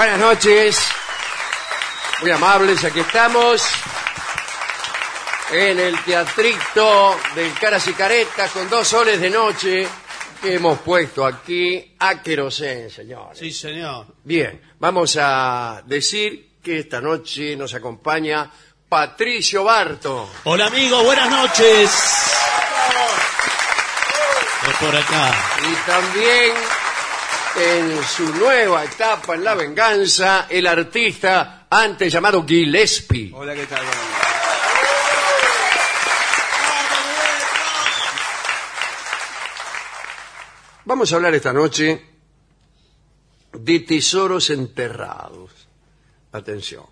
Buenas noches, muy amables, aquí estamos en el teatrito del Caras y Caretas con dos soles de noche que hemos puesto aquí a querosén, señores. Sí, señor. Bien, vamos a decir que esta noche nos acompaña Patricio Barto. Hola, amigo, buenas noches. Es por acá. Y también en su nueva etapa en la venganza, el artista antes llamado Gillespie. Hola, ¿qué tal? Vamos a hablar esta noche de tesoros enterrados. Atención.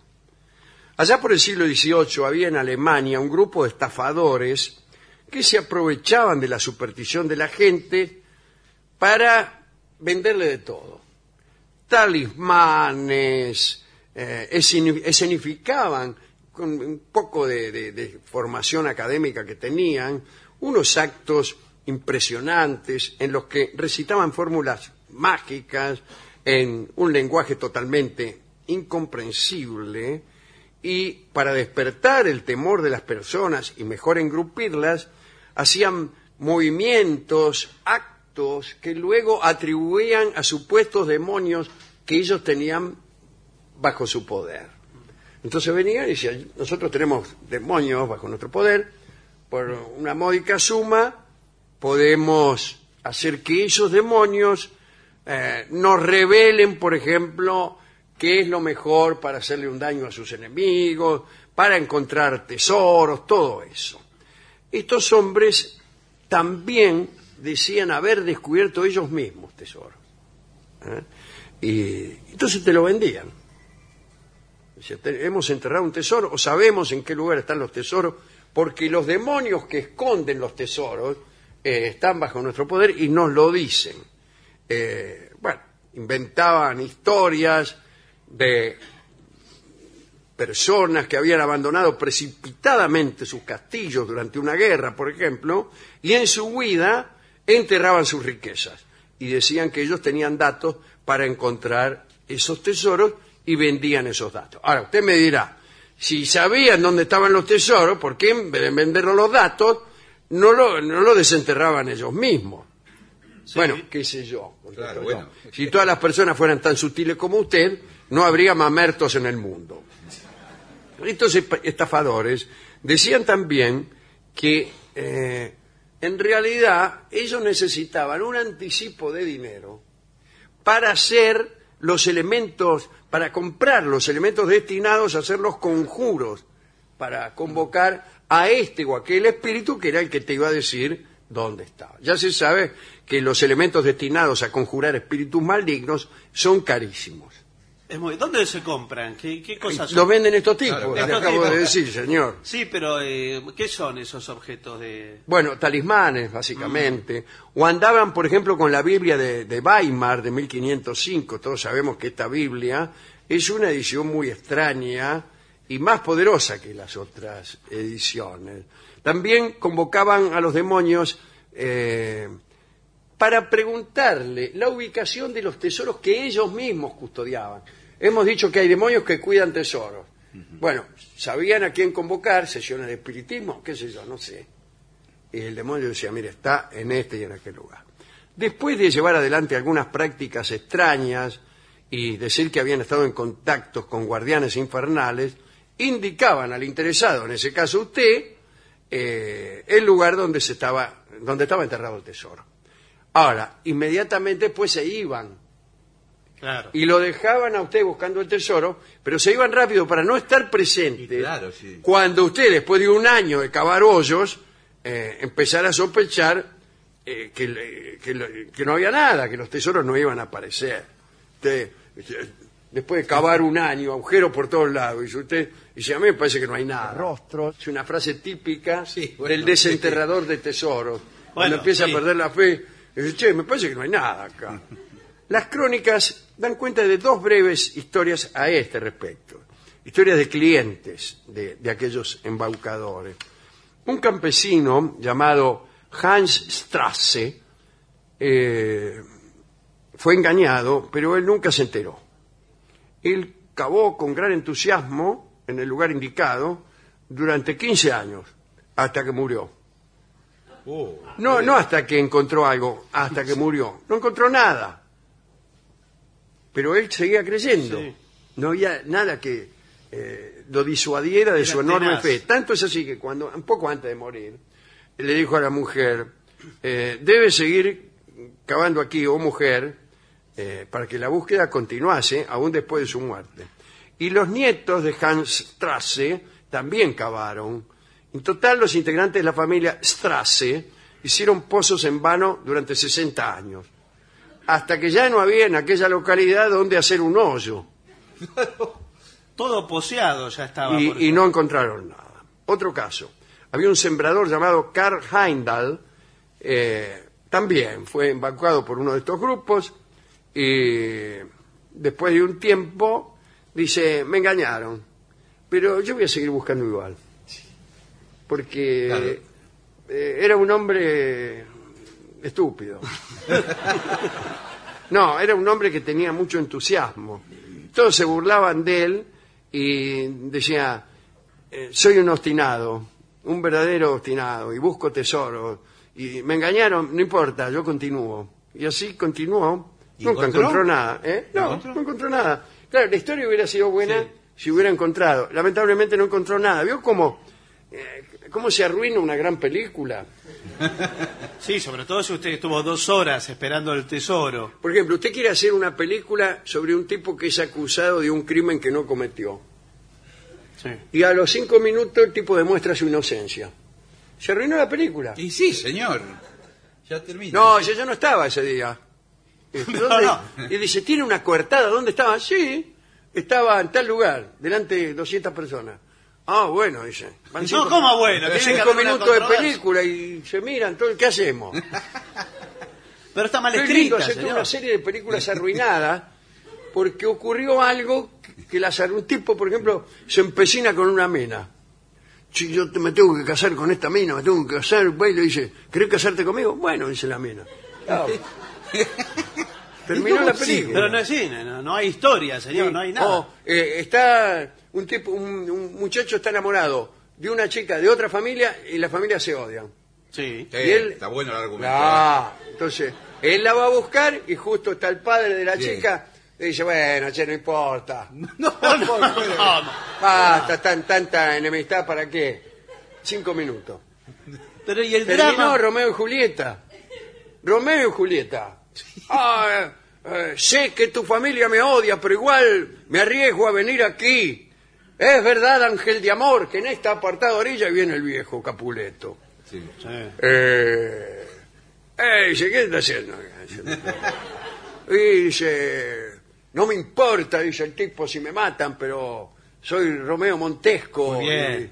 Allá por el siglo XVIII había en Alemania un grupo de estafadores que se aprovechaban de la superstición de la gente para venderle de todo. Talismanes, eh, esceni- escenificaban con un poco de, de- de formación académica que tenían, unos actos impresionantes en los que recitaban fórmulas mágicas en un lenguaje totalmente incomprensible y para despertar el temor de las personas y mejor engrupirlas, hacían movimientos, actos que luego atribuían a supuestos demonios que ellos tenían bajo su poder. Entonces venían y decían, nosotros tenemos demonios bajo nuestro poder, por una módica suma podemos hacer que esos demonios eh, nos revelen, por ejemplo, qué es lo mejor para hacerle un daño a sus enemigos, para encontrar tesoros, todo eso. Estos hombres también decían haber descubierto ellos mismos tesoros. ¿eh? Y entonces te lo vendían. Dice, "Te- hemos enterrado un tesoro o sabemos en qué lugar están los tesoros, porque los demonios que esconden los tesoros eh, están bajo nuestro poder y nos lo dicen. Eh, bueno, inventaban historias de personas que habían abandonado precipitadamente sus castillos durante una guerra, por ejemplo, y en su huida enterraban sus riquezas y decían que ellos tenían datos para encontrar esos tesoros y vendían esos datos. Ahora, usted me dirá, si sabían dónde estaban los tesoros, ¿por qué en vez de vendernos los datos, no lo, no lo desenterraban ellos mismos? Bueno, qué sé yo. Claro, bueno. Si todas las personas fueran tan sutiles como usted, no habría mamertos en el mundo. Estos estafadores decían también que eh, en realidad ellos necesitaban un anticipo de dinero para hacer los elementos, para comprar los elementos destinados a hacer los conjuros, para convocar a este o aquel espíritu que era el que te iba a decir dónde estaba. Ya se sabe que los elementos destinados a conjurar espíritus malignos son carísimos. Es muy- ¿Dónde se compran? ¿Qué, qué cosas Lo son? venden estos tipos, Claro, le estos acabo de decir, señor. Sí, pero eh, ¿qué son esos objetos de...? Bueno, talismanes, básicamente. O andaban, por ejemplo, con la Biblia de, de Weimar de 1505. Todos sabemos que esta Biblia es una edición muy extraña y más poderosa que las otras ediciones. También convocaban a los demonios eh, para preguntarle la ubicación de los tesoros que ellos mismos custodiaban. Hemos dicho que hay demonios que cuidan tesoros. Bueno, sabían a quién convocar, sesiones de espiritismo, qué sé yo, no sé. Y el demonio decía, mire, está en este y en aquel lugar. Después de llevar adelante algunas prácticas extrañas y decir que habían estado en contactos con guardianes infernales, indicaban al interesado, en ese caso usted, eh, el lugar donde, se estaba, donde estaba enterrado el tesoro. Ahora, inmediatamente pues se iban Claro. y lo dejaban a usted buscando el tesoro, pero se iban rápido para no estar presente Y claro, sí. cuando usted, después de un año de cavar hoyos, eh, empezara a sospechar eh, que, que no había nada, que los tesoros no iban a aparecer. Usted, eh, después de cavar un año, agujero por todos lados, y usted dice, a mí me parece que no hay nada. Rostros. Es una frase típica Sí, bueno, del desenterrador de tesoros. Cuando empieza sí. a perder la fe, dice, che, me parece que no hay nada acá. Las crónicas dan cuenta de dos breves historias a este respecto. Historias de clientes de, de aquellos embaucadores. Un campesino llamado Hans Strasse eh, fue engañado, pero él nunca se enteró. Él cavó con gran entusiasmo en el lugar indicado durante 15 años, hasta que murió. Oh, No, no hasta que encontró algo, hasta que murió. No encontró nada. Pero él seguía creyendo. Sí. No había nada que eh, lo disuadiera de Era su enorme tenaz. fe. Tanto es así que cuando, un poco antes de morir, le dijo a la mujer, eh, debe seguir cavando aquí, oh mujer, eh, para que la búsqueda continuase aún después de su muerte. Y los nietos de Hans Strasse también cavaron. En total, los integrantes de la familia Strasse hicieron pozos en vano durante 60 años, hasta que ya no había en aquella localidad donde hacer un hoyo Todo poseado ya estaba. por y, y no encontraron nada. Otro caso, había un sembrador llamado Karl Heindal, eh, también fue embaucado por uno de estos grupos y después de un tiempo dice, me engañaron, pero yo voy a seguir buscando igual, porque Claro. eh, era un hombre estúpido. No, era un hombre que tenía mucho entusiasmo. Todos se burlaban de él y decía, eh, soy un obstinado, un verdadero obstinado, y busco tesoros. Y me engañaron, no importa, yo continúo. Y así continuó. ¿Y Nunca encontró? encontró nada. ¿eh? No, ¿Encontró? no encontró nada. Claro, la historia hubiera sido buena si hubiera encontrado. Lamentablemente no encontró nada. ¿Vio cómo, eh, cómo se arruina una gran película? Sí, sobre todo si usted estuvo dos horas esperando el tesoro. Por ejemplo, usted quiere hacer una película sobre un tipo que es acusado de un crimen que no cometió. Sí. Y a los cinco minutos el tipo demuestra su inocencia. Se arruinó la película. Y sí, señor. Ya termina. No, yo, yo no estaba ese día. ¿dónde? no. Y dice, ¿tiene una coartada? ¿Dónde estaba? Sí, estaba en tal lugar, delante de 200 personas. Ah, bueno, dice. Van No, ¿cómo bueno? Que Cinco minutos de película y se miran, todo, ¿qué hacemos? Pero está mal señor. una serie de películas arruinadas porque ocurrió algo que las arruinó. Un tipo, por ejemplo, se empecina con una mina. Si yo te- me tengo que casar con esta mina, me tengo que casar, va y le dice, ¿querés casarte conmigo? Bueno, dice la mina. Chao. Terminó la Sí, película. Pero no es cine, no, no hay historia, señor, no hay nada. O, eh, está un tipo, un, un muchacho está enamorado de una chica de otra familia y la familia se odian. Sí. Sí, Y él- Está bueno el argumento. Ah, entonces, él la va a buscar y justo está el padre de la Sí. chica y dice, bueno, che, no importa. No, no, no, No, Basta, tan, tanta enemistad, ¿para qué? Cinco minutos. Pero y el Terminó drama. Romeo y Julieta. Romeo y Julieta. Ah, eh, sé que tu familia me odia, pero igual me arriesgo a venir aquí. Es verdad, ángel de amor, que en esta apartada orilla viene el viejo Capuleto. Sí. Eh, eh, ¿qué está haciendo? Y dice, no me importa, dice el tipo, si me matan, pero soy Romeo Montesco. Y,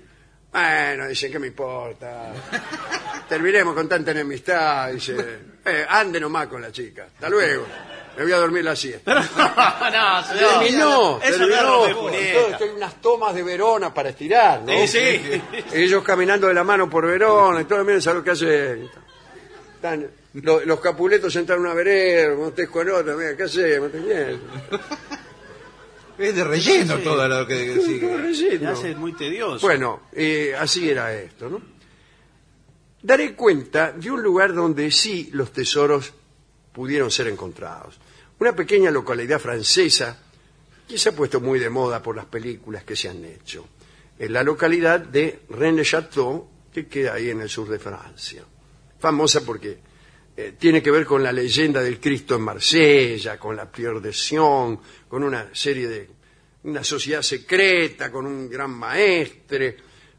bueno, dice, ¿qué me importa? Terminemos con tanta enemistad. Dice, eh, ande nomás con la chica. Hasta luego. Me voy a dormir la siesta. Pero no, señor. Terminó, Eso no es terminó. Julieta. Entonces, hay unas tomas de Verona para estirar, ¿no? Sí, sí. Ellos caminando de la mano por Verona y todo, miren, ¿sabes lo que hace? Están lo- los capuletos sentados en una vereda, Montesco en otra, mira, ¿qué hace? Es de relleno todo lo que sigue. Se hace muy tedioso. Bueno, eh, así era esto, ¿no? Daré cuenta de un lugar donde sí los tesoros pudieron ser encontrados. Una pequeña localidad francesa que se ha puesto muy de moda por las películas que se han hecho. En la localidad de Rennes-le-Château, que queda ahí en el sur de Francia. Famosa porque eh, tiene que ver con la leyenda del Cristo en Marsella, con la Pierre de Sion, con una serie de una sociedad secreta, con un gran maestre,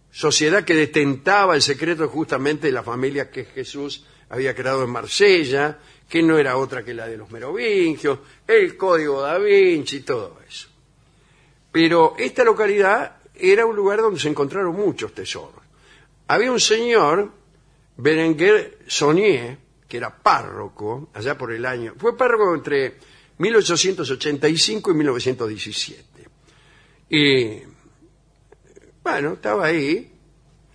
sociedad que detentaba el secreto justamente de la familia que Jesús había creado en Marsella, que no era otra que la de los merovingios, el código da Vinci, todo eso. Pero esta localidad era un lugar donde se encontraron muchos tesoros. Había un señor, Berenguer Saunier, que era párroco, allá por el año, fue párroco entre 1885 y 1917. Y, bueno, estaba ahí,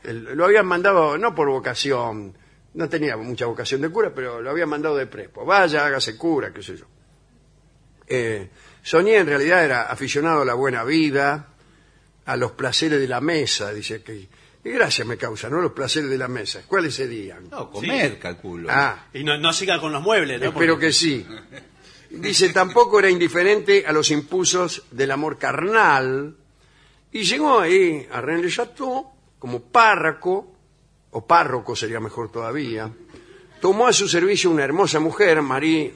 lo habían mandado, no por vocación, no tenía mucha vocación de cura, pero lo habían mandado de prepo. Vaya, hágase cura, qué sé yo. Eh, Sonia en realidad era aficionado a la buena vida, a los placeres de la mesa, dice que... Y gracias me causa, ¿no? Los placeres de la mesa. ¿Cuáles serían? No, comer, calculo. Ah, Y no, no siga con los muebles, ¿no? espero Porque- que sí. Dice, tampoco era indiferente a los impulsos del amor carnal. Y llegó ahí a Rennes le Chateau como párroco, o párroco sería mejor todavía. Tomó a su servicio una hermosa mujer, Marie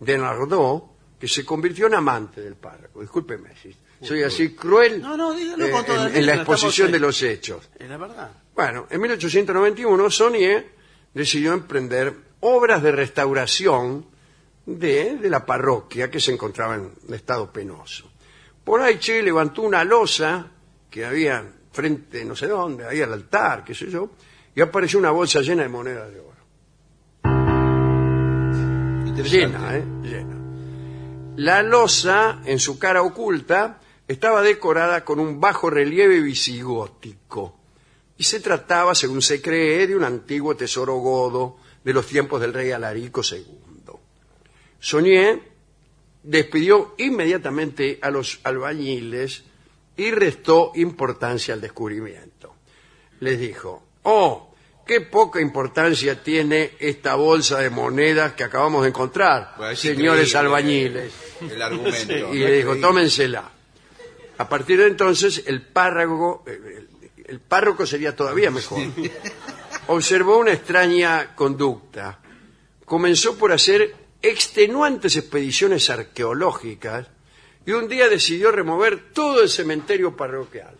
de Nardot, que se convirtió en amante del párroco. Discúlpeme si soy así cruel No, no, dígalo eh, con toda en, en la exposición de los hechos. Es la verdad. Bueno, en 1891 Sonier decidió emprender obras de restauración de, de la parroquia que se encontraba en un estado penoso. Por ahí Che levantó una losa que había frente no sé dónde, ahí al altar, qué sé yo, y apareció una bolsa llena de monedas de oro. Llena, ¿eh? Llena. La losa, en su cara oculta, estaba decorada con un bajo relieve visigótico. Y se trataba, según se cree, de un antiguo tesoro godo de los tiempos del rey Alarico II. Sonier despidió inmediatamente a los albañiles y restó importancia al descubrimiento. Les dijo, oh, qué poca importancia tiene esta bolsa de monedas que acabamos de encontrar, Pues es señores increíble, albañiles. El argumento. Y le dijo, tómensela. A partir de entonces, el párroco, el, el párroco sería todavía mejor. Observó una extraña conducta. Comenzó por hacer extenuantes expediciones arqueológicas y un día decidió remover todo el cementerio parroquial.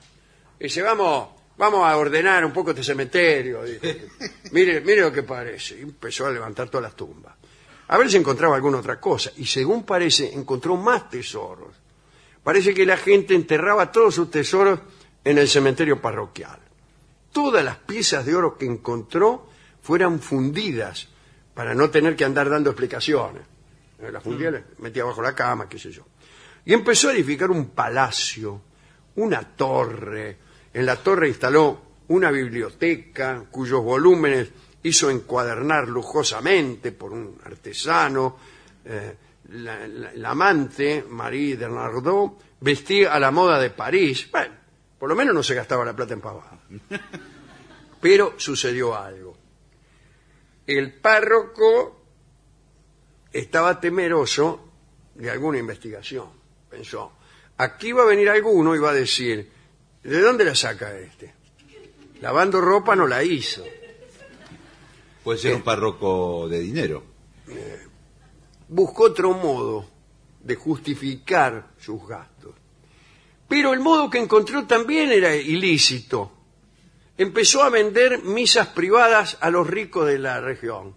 Y dice, vamos, vamos a ordenar un poco este cementerio. dijo. Mire, mire lo que parece. Y empezó a levantar todas las tumbas. A ver si encontraba alguna otra cosa. Y según parece, encontró más tesoros. Parece que la gente enterraba todos sus tesoros en el cementerio parroquial. Todas las piezas de oro que encontró fueran fundidas para no tener que andar dando explicaciones. Eh, Las fundía, las metía bajo la cama, qué sé yo. Y empezó a edificar un palacio, una torre. En la torre instaló una biblioteca cuyos volúmenes hizo encuadernar lujosamente por un artesano. Eh, la, la- la amante, Marie de Nardot, vestía a la moda de París. Bueno, por lo menos no se gastaba la plata en pavada. Pero sucedió algo. El párroco estaba temeroso de alguna investigación. Pensó, aquí va a venir alguno y va a decir, ¿de dónde la saca este? Lavando ropa no la hizo. Puede ser un párroco de dinero. buscó otro modo de justificar sus gastos. Pero el modo que encontró también era ilícito. Empezó a vender misas privadas a los ricos de la región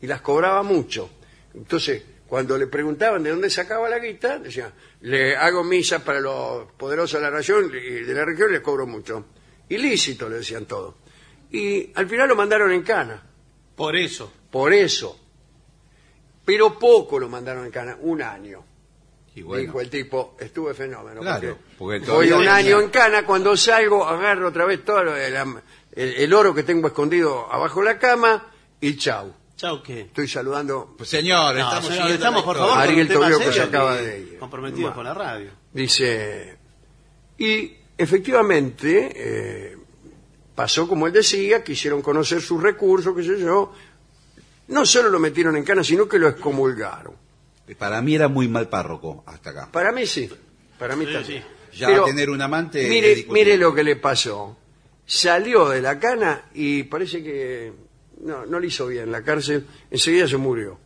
y las cobraba mucho. Entonces, cuando le preguntaban de dónde sacaba la guita, decía, le hago misa para los poderosos de la región y de la región les cobro mucho. Ilícito, le decían todo. Y al final lo mandaron en cana. Por eso. Por eso. Pero poco lo mandaron en cana, un año. Y bueno, Dijo el tipo, estuve fenómeno. Claro, porque voy todavía un año en cana, cuando salgo agarro otra vez todo el, el- el oro que tengo escondido abajo de la cama y chau. Chau, ¿qué? Estoy saludando, pues, señor, No, estamos, señor, estamos, por favor, Ariel Tobío que se acaba de ir. Comprometido con la radio. dice, y efectivamente eh, pasó como él decía, quisieron conocer sus recursos, qué sé yo, no solo lo metieron en cana, sino que lo excomulgaron. Para mí era muy mal párroco hasta acá. Para mí sí, para mí Sí, también. sí. Ya tener un amante mire lo que le pasó. Salió de la cana y parece que no, no le hizo bien la cárcel. Enseguida se murió.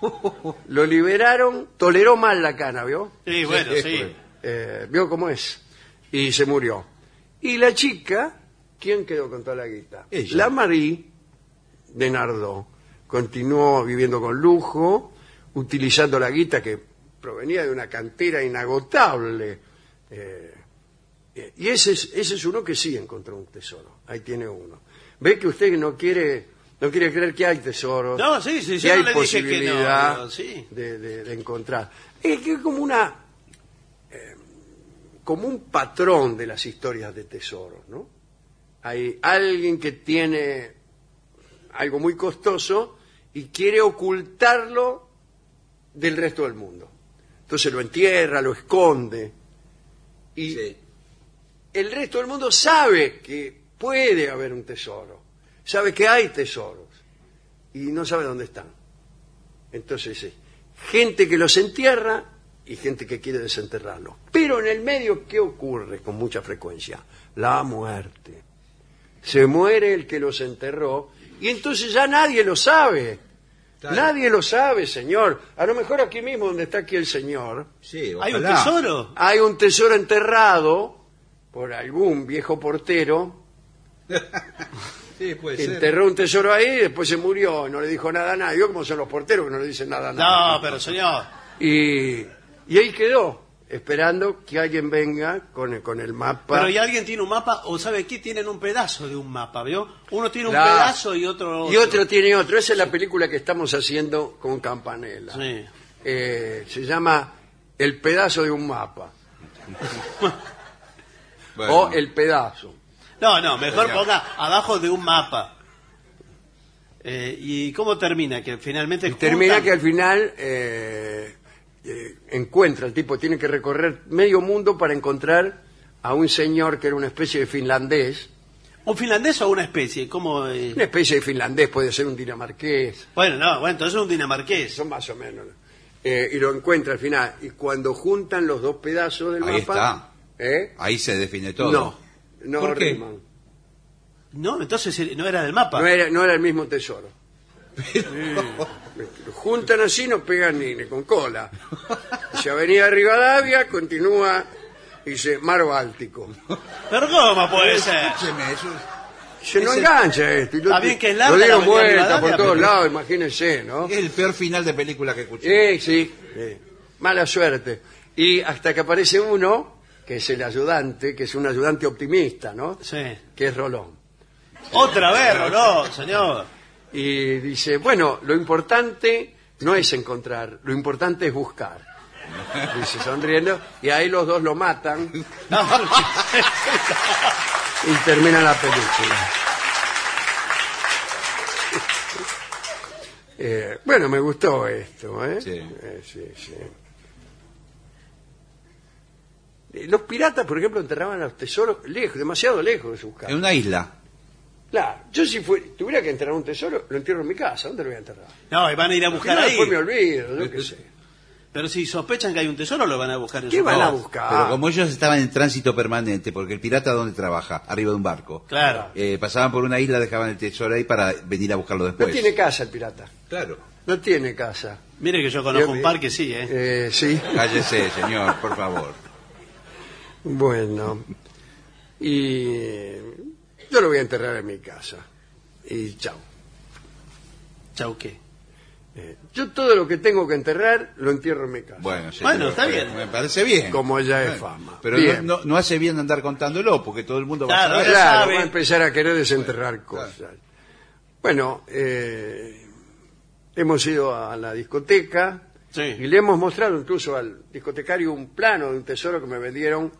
Lo liberaron, toleró mal la cana, ¿vio? Sí, bueno, Sí. Eh, ¿Vio cómo es? Y se murió. Y la chica, ¿quién quedó con toda la guita? Ella. La Marie de Nardó. Continuó viviendo con lujo, utilizando la guita que provenía de una cantera inagotable. Eh, eh, y ese es, ese es uno que sí encontró un tesoro. Ahí tiene uno. Ve que usted no quiere, no quiere creer que hay tesoros. No, sí, sí, que yo hay no le dije que no, posibilidad sí. de, de- de encontrar. Es que es como una eh, como un patrón de las historias de tesoros, ¿no? Hay alguien que tiene algo muy costoso y quiere ocultarlo del resto del mundo. Entonces lo entierra, lo esconde y Sí. el resto del mundo sabe que puede haber un tesoro, sabe que hay tesoros y no sabe dónde están. Entonces, sí, gente que los entierra y gente que quiere desenterrarlos. Pero en el medio, ¿qué ocurre con mucha frecuencia? La muerte. Se muere el que los enterró y entonces ya nadie lo sabe. Claro. Nadie lo sabe, señor. A lo mejor aquí mismo donde está aquí el señor, Sí, ¿Hay un tesoro? hay un tesoro enterrado por algún viejo portero, Sí, puede que ser. enterró un tesoro ahí y después se murió, no le dijo nada a nadie. Yo como son los porteros que no le dicen nada a nadie. No, pero señor. Y, y ahí quedó, esperando que alguien venga con el, con el mapa. Pero y alguien tiene un mapa, o sabe qué, tienen un pedazo de un mapa, ¿vio? Uno tiene un pedazo y otro. Y otro tiene otro. Esa es la película que estamos haciendo con Campanella. Sí. Eh, se llama El pedazo de un mapa. Bueno, O El pedazo. No, no, mejor ponga abajo de un mapa. Eh, ¿Y cómo termina? Que finalmente. Termina juntan- que al final eh, eh, encuentra, el tipo tiene que recorrer medio mundo para encontrar a un señor que era una especie de finlandés. ¿Un finlandés o una especie? ¿Cómo, eh? Una especie de finlandés, puede ser un dinamarqués, Bueno, no, bueno, entonces es un dinamarqués. son más o menos. Eh, y lo encuentra al final. Y cuando juntan los dos pedazos del Ahí mapa... ¿eh? Ahí se define todo. No, no ¿Por qué? riman. No, entonces eh, no era del mapa. No era, no era el mismo tesoro. Lo juntan así, no pegan ni, ni con cola. Dice Avenida Rivadavia, continúa, dice Mar Báltico. Pero ¿cómo puede ser? Escúcheme, eso Se no Ese- engancha esto. y lo- Está bien que es Lo larga dieron la Avenida vuelta Rivadavia, por todos pero- lados, imagínense, ¿no? es el peor final de película que escuché. Sí, sí, sí. Mala suerte. Y hasta que aparece uno, que es el ayudante, que es un ayudante optimista, ¿no? Sí. Que es Rolón. Otra vez, Rolón, señor. Y dice, bueno, lo importante no es encontrar, lo importante es buscar. Dice sonriendo, y ahí los dos lo matan No, y termina la película. Eh, bueno, me gustó esto, ¿eh? Sí. Eh, sí, sí. Eh, Los piratas, por ejemplo, enterraban los tesoros lejos, demasiado lejos de sus casas. En una isla. Claro, yo si fue- tuviera que enterrar un tesoro, lo entierro en mi casa. ¿Dónde lo voy a enterrar? No, y van a ir a buscar no, ahí. después me olvido, yo qué sé. Pero si sospechan que hay un tesoro, lo van a buscar en ¿Qué su van a buscar? Pero como ellos estaban en tránsito permanente, porque el pirata ¿dónde trabaja? Arriba de un barco. Claro. Eh, pasaban por una isla, dejaban el tesoro ahí para venir a buscarlo No después. tiene casa el pirata. Claro. No tiene casa. Mire que yo conozco Yo- un par que sí, ¿eh? Eh, sí. Cállese, señor, por favor. Bueno. Y yo lo voy a enterrar en mi casa. Y chao. Chau, ¿qué? Eh, yo todo lo que tengo que enterrar lo entierro en mi casa. Bueno, señor, Bueno, está bien. Me parece bien. Como ya es Bueno, fama. Pero Bien. no, no- no hace bien andar contándolo, porque todo el mundo va a saber. ya Claro, sabe. va a empezar a querer desenterrar cosas. Bueno, eh, hemos ido a la discoteca Sí. y le hemos mostrado incluso al discotecario un plano de un tesoro que me vendieron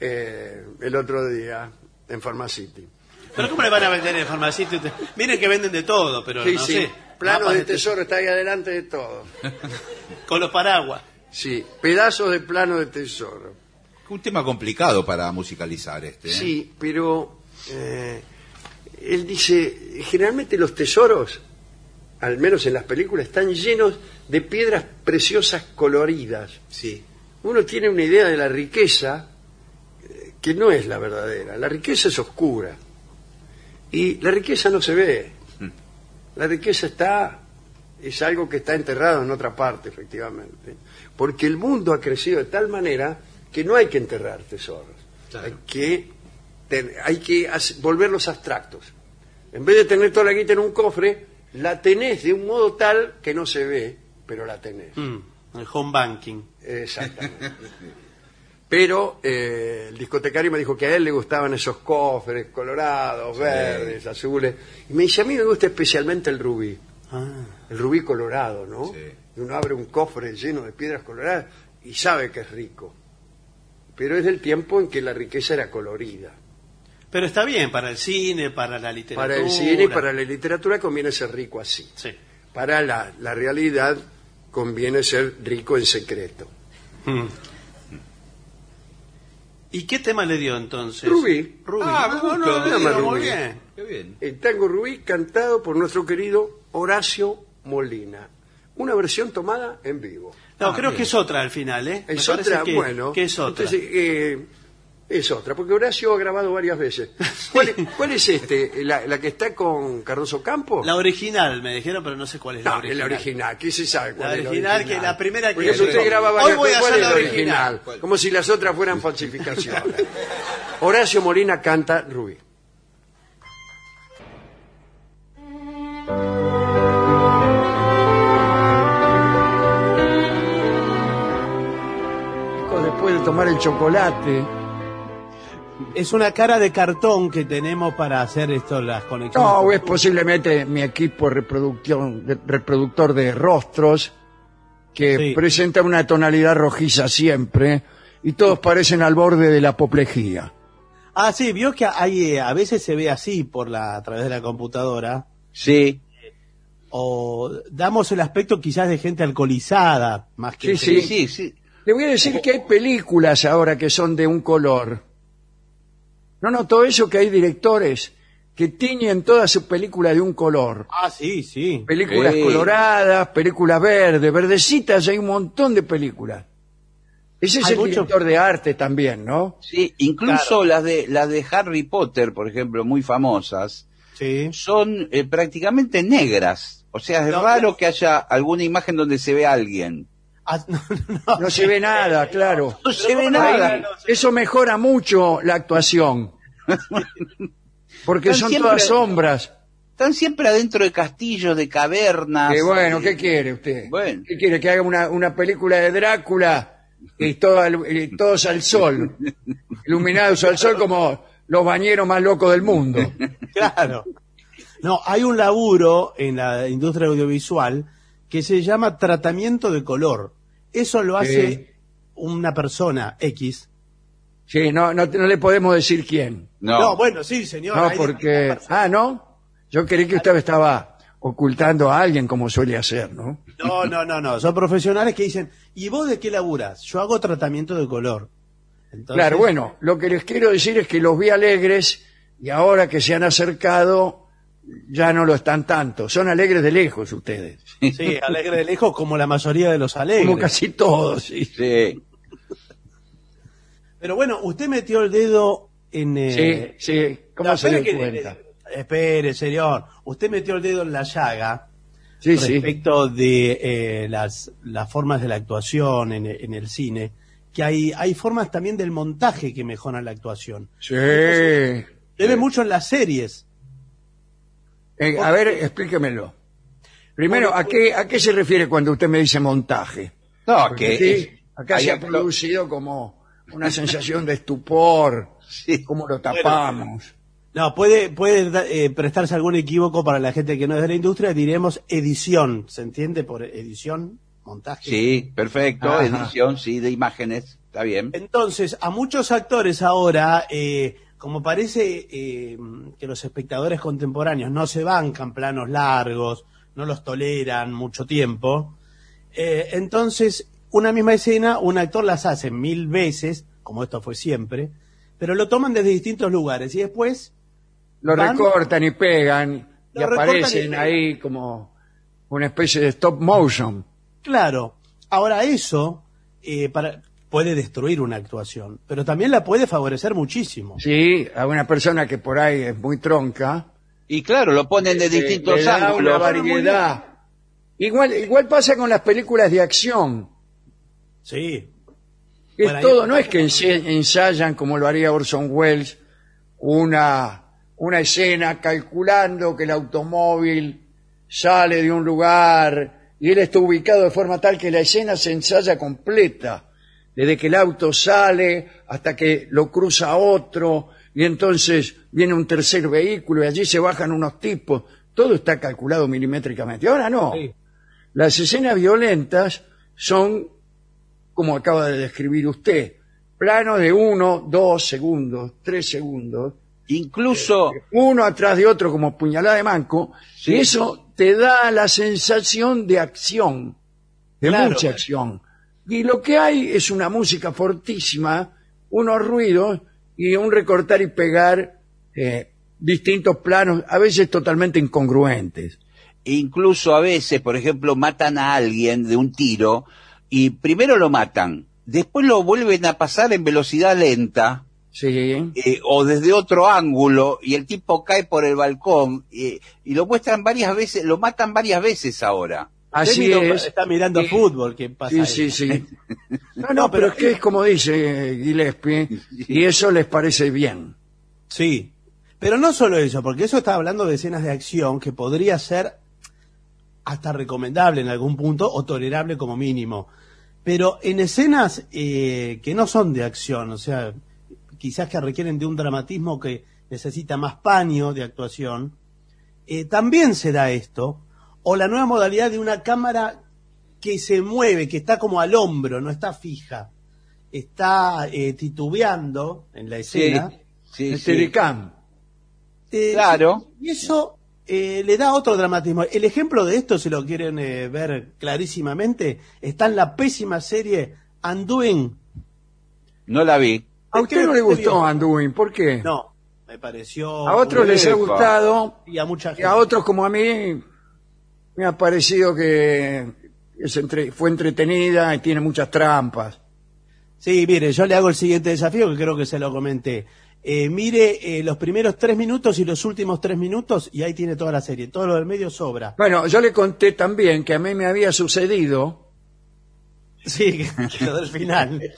eh, el otro día en Pharmacity. Pero ¿cómo le van a vender en farmacito? Miren que venden de todo, pero Sí, no sí, sé. plano mapas de tesoro está ahí adelante de todo. Con los paraguas. Sí, pedazos de plano de tesoro. Un tema complicado para musicalizar este. ¿eh? Sí, pero eh, él dice, generalmente los tesoros, al menos en las películas, están llenos de piedras preciosas coloridas. Sí. Uno tiene una idea de la riqueza que no es la verdadera. La riqueza es oscura. Y la riqueza no se ve. La riqueza está, es algo que está enterrado en otra parte, efectivamente. Porque el mundo ha crecido de tal manera que no hay que enterrar tesoros. Hay que, ten- hay que volverlos abstractos. En vez de tener toda la guita en un cofre, la tenés de un modo tal que no se ve, pero la tenés. Mm, el home banking. Exactamente. Pero eh, el discotecario me dijo que a él le gustaban esos cofres colorados, verdes, azules. Y me dice, a mí me gusta especialmente el rubí. Ah. El rubí colorado, ¿no? Sí. Y uno abre un cofre lleno de piedras coloradas y sabe que es rico. Pero es del tiempo en que la riqueza era colorida. Pero está bien para el cine, para la literatura. Para el cine y para la literatura conviene ser rico así. Sí. Para la, la realidad conviene ser rico en secreto. Mm. ¿Y qué tema le dio entonces? Rubí. Rubí. Ah, me no, no, no, muy Rubí. bien. Qué bien. El tango Rubí cantado por nuestro querido Horacio Molina. Una versión tomada en vivo. No, Ah, creo bien. que es otra al final, ¿eh? Es otra, que, bueno. que es otra. entonces, eh, es otra, porque Horacio ha grabado varias veces. ¿Cuál, es- cuál es este? ¿La, la que está con Cardoso Campos? La original, me dijeron, pero no sé cuál es la no, original. es la original. ¿Qué se sabe cuál La es la original, original? que la primera que usted graba Hoy varias voy a ¿Cuál hacer es la la original. original? Como si las otras fueran falsificaciones. Horacio Molina canta Rubí. Después de tomar el chocolate. Es una cara de cartón que tenemos para hacer esto, las conexiones. No, es posiblemente mi equipo de reproducción, reproductor de rostros que Sí. presenta una tonalidad rojiza siempre y todos parecen al borde de la apoplejía. Ah, sí, vio que hay, eh, a veces se ve así por la, a través de la computadora. Sí, O damos el aspecto quizás de gente alcoholizada, más que... Sí, sí. sí. Le voy a decir que hay películas ahora que son de un color. ¿No notó eso que hay directores que tiñen toda su película de un color? Ah, sí, sí. Películas Sí. coloradas, películas verdes, verdecitas, hay un montón de películas. Ese es Hay el mucho- director de arte también, ¿no? Sí, incluso las de las de Harry Potter, por ejemplo, muy famosas, Sí. son eh, prácticamente negras. O sea, es No, raro que haya alguna imagen donde se ve a alguien. Ah, no, no, no. No se ve nada, claro. No se ve ¿cómo no? nada. Ahí- Eso mejora mucho la actuación. Porque Están son siempre- todas sombras. Están siempre adentro de castillos, de cavernas. Que bueno, ¿qué quiere usted? Bueno. ¿Qué quiere? ¿Que haga una, una película de Drácula y, todo y todos al sol? Iluminados al sol como los bañeros más locos del mundo. Claro. No, hay un laburo en la industria audiovisual que se llama tratamiento de color. Eso lo hace Sí. una persona X. Sí, no, no, no le podemos decir quién. No, No, bueno, sí, señor. No, porque... Ah, ¿no? Yo creí que usted estaba ocultando a alguien como suele hacer, ¿no? No, no, no, no. Son profesionales que dicen, ¿y vos de qué laburas? Yo hago tratamiento de color. Entonces, Claro, bueno, lo que les quiero decir es que los vi alegres y ahora que se han acercado ya no lo están tanto. Son alegres de lejos ustedes. Sí, alegre de lejos como la mayoría de los alegres. Como casi todos, sí. Sí. Pero bueno, usted metió el dedo en... eh, Sí, sí. ¿Cómo no, se dio que- cuenta? espere, señor. Usted metió el dedo en la llaga Sí, sí. respecto de eh, las, las formas de la actuación en, en el cine, que hay, hay formas también del montaje que mejoran la actuación. Sí. Se ve mucho en las series. Eh, a ver, explíquemelo. Primero, ¿a qué, ¿a qué se refiere cuando usted me dice montaje? No, Porque que aquí, acá hay se ha producido como una sensación de estupor. Sí. ¿Cómo lo tapamos? No, puede, puede da- eh, prestarse algún equívoco para la gente que no es de la industria, diremos edición, ¿se entiende por edición? Montaje. Sí, perfecto, Ajá. edición, sí, de imágenes, está bien. Entonces, a muchos actores ahora, eh, como parece eh, que los espectadores contemporáneos no se bancan planos largos, no los toleran mucho tiempo, eh, entonces una misma escena, un actor las hace mil veces, como esto fue siempre, pero lo toman desde distintos lugares y después, Lo Van- recortan y pegan y aparecen y pegan. ahí como una especie de stop motion. claro, ahora eso eh, para, puede destruir una actuación, pero también la puede favorecer muchísimo. Sí, a una persona que por ahí es muy tronca. Y claro, lo ponen de eh, distintos le da una ángulos. variedad. Igual, igual pasa con las películas de acción. Sí. Es Bueno, ahí- todo, no es que ensayan como lo haría Orson Welles una, una escena calculando que el automóvil sale de un lugar y él está ubicado de forma tal que la escena se ensaya completa, desde que el auto sale hasta que lo cruza otro y entonces viene un tercer vehículo y allí se bajan unos tipos, todo está calculado milimétricamente. Ahora no, Sí. las escenas violentas son como acaba de describir usted. Plano de uno, dos segundos, tres segundos, Incluso, uno atrás de otro como puñalada de manco, Sí. y eso te da la sensación de acción, de Claro. mucha acción. Y lo que hay es una música fortísima, unos ruidos y un recortar y pegar eh, distintos planos, a veces totalmente incongruentes. incluso a veces, por ejemplo, matan a alguien de un tiro y primero lo matan, después lo vuelven a pasar en velocidad lenta Sí. eh, o desde otro ángulo y el tipo cae por el balcón eh, y lo muestran varias veces, lo matan varias veces ahora. Así es. Está mirando fútbol, ¿qué pasa? Sí, ahí? sí, sí. No, no, pero es que es como dice Gillespie, y eso les parece bien. Sí. Pero no solo eso, porque eso está hablando de escenas de acción que podría ser hasta recomendable en algún punto o tolerable como mínimo. Pero en escenas eh, que no son de acción, o sea, quizás que requieren de un dramatismo que necesita más paño de actuación, eh, también se da esto, o la nueva modalidad de una cámara que se mueve, que está como al hombro, no está fija, está eh, titubeando en la escena. sí, El sí. Telecam. Eh, Claro. Y eso eh, le da otro dramatismo. El ejemplo de esto, si lo quieren eh, ver clarísimamente, está en la pésima serie Undoing. No la vi. A usted ¿Qué no le gustó? Anduin, ¿por qué? No, me pareció... A otros les ha gustado Y a mucha y gente. a otros como a mí me ha parecido que es entre- fue entretenida y tiene muchas trampas. Sí, mire, yo le hago el siguiente desafío que creo que se lo comenté. Eh, mire eh, los primeros tres minutos y los últimos tres minutos y ahí tiene toda la serie. Todo lo del medio sobra. Bueno, yo le conté también que a mí me había sucedido Sí, que, que lo del final.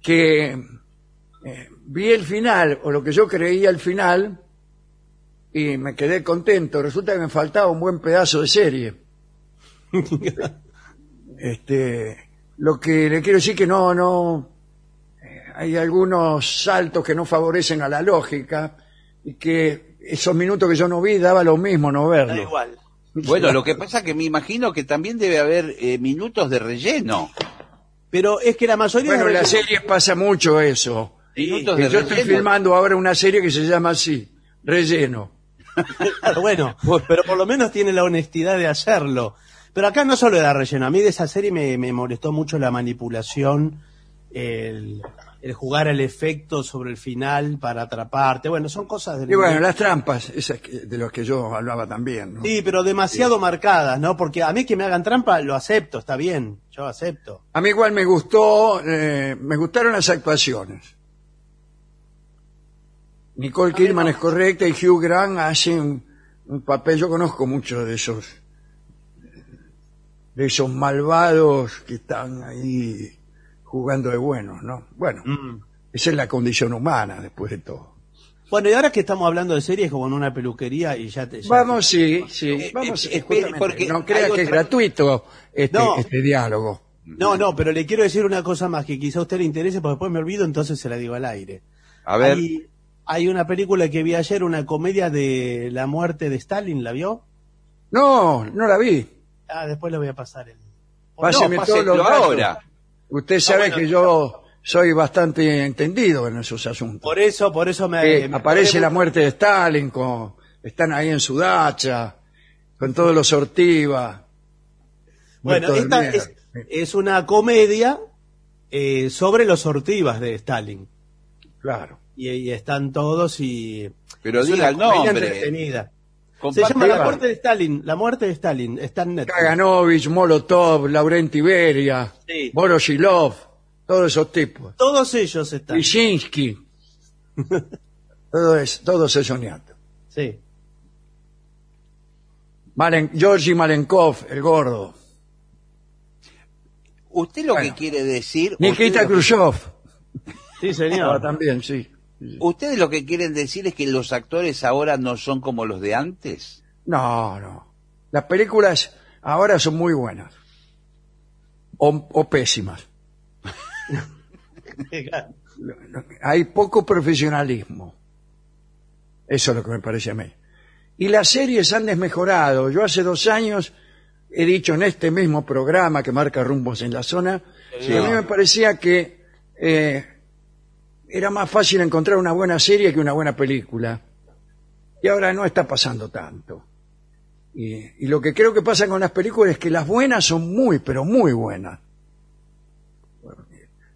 que eh, vi el final, o lo que yo creía el final, y me quedé contento. Resulta que me faltaba un buen pedazo de serie. este, lo que le quiero decir que no, no, eh, hay algunos saltos que no favorecen a la lógica y que esos minutos que yo no vi daba lo mismo no Da verlo. igual. Bueno, lo que pasa que me imagino que también debe haber eh, minutos de relleno. Pero es que la mayoría Bueno, de en las series pasa mucho eso. Minutos de yo estoy filmando ahora una serie que se llama así, Relleno. Claro, bueno, pero por lo menos tiene la honestidad de hacerlo. Pero acá no solo da relleno. A mí de esa serie me, me molestó mucho la manipulación, el, el jugar al efecto sobre el final para atraparte. Bueno, son cosas del Y bueno, las trampas, esas que- de las que yo hablaba también. ¿no? Sí, pero demasiado marcadas, ¿no? Porque a mí que me hagan trampa lo acepto, está bien, yo acepto. A mí igual me gustó, eh, me gustaron las actuaciones. Nicole Kidman es correcta y Hugh Grant hace un, un papel, yo conozco muchos de esos de esos malvados que están ahí jugando de buenos, ¿no? Bueno, esa es la condición humana después de todo. Bueno, y ahora que estamos hablando de series como en una peluquería y ya te... ya Vamos, sí, sí, Eh, vamos, eh, porque no crea que es gratuito este, No. este diálogo. No, no, pero le quiero decir una cosa más que quizá a usted le interese, porque después me olvido, entonces se la digo al aire. A ver, Hay, hay una película que vi ayer, una comedia de la muerte de Stalin, ¿la vio? No, no la vi. Ah, después le voy a pasar el... Páseme no, todos los datos. ahora. Usted sabe bueno, que yo soy bastante entendido en esos asuntos. Por eso, por eso me... Eh, me aparece la muerte de Stalin, con, están ahí en su dacha, con todos los Ortiva. Bueno, esta es, es una comedia eh, sobre los sortivas de Stalin. Claro. Y, y están todos y... Pero es diga una el nombre. entretenida. Se llama La muerte de Stalin. La muerte de Stalin. Está en Netflix. Kaganovich, Molotov, Laurent Iberia, Sí. Todos esos tipos. Todos ellos están. Brzezinski. todo es, todos esos nietos. Sí. Malen, Georgi Malenkov, el gordo. Usted lo Bueno. que quiere decir... Nikita usted, Khrushchev. Sí, Ah, señor. también, sí. Ustedes lo que quieren decir es que los actores ahora no son como los de antes. No, no. Las películas ahora son muy buenas. O, o pésimas. Hay poco profesionalismo. Eso es lo que me parece a mí. Y las series han desmejorado. Yo hace dos años he dicho en este mismo programa que marca rumbos en la zona, que a mí me parecía que eh, era más fácil encontrar una buena serie que una buena película. Y ahora no está pasando tanto. Y, y lo que creo que pasa con las películas es que las buenas son muy, pero muy buenas.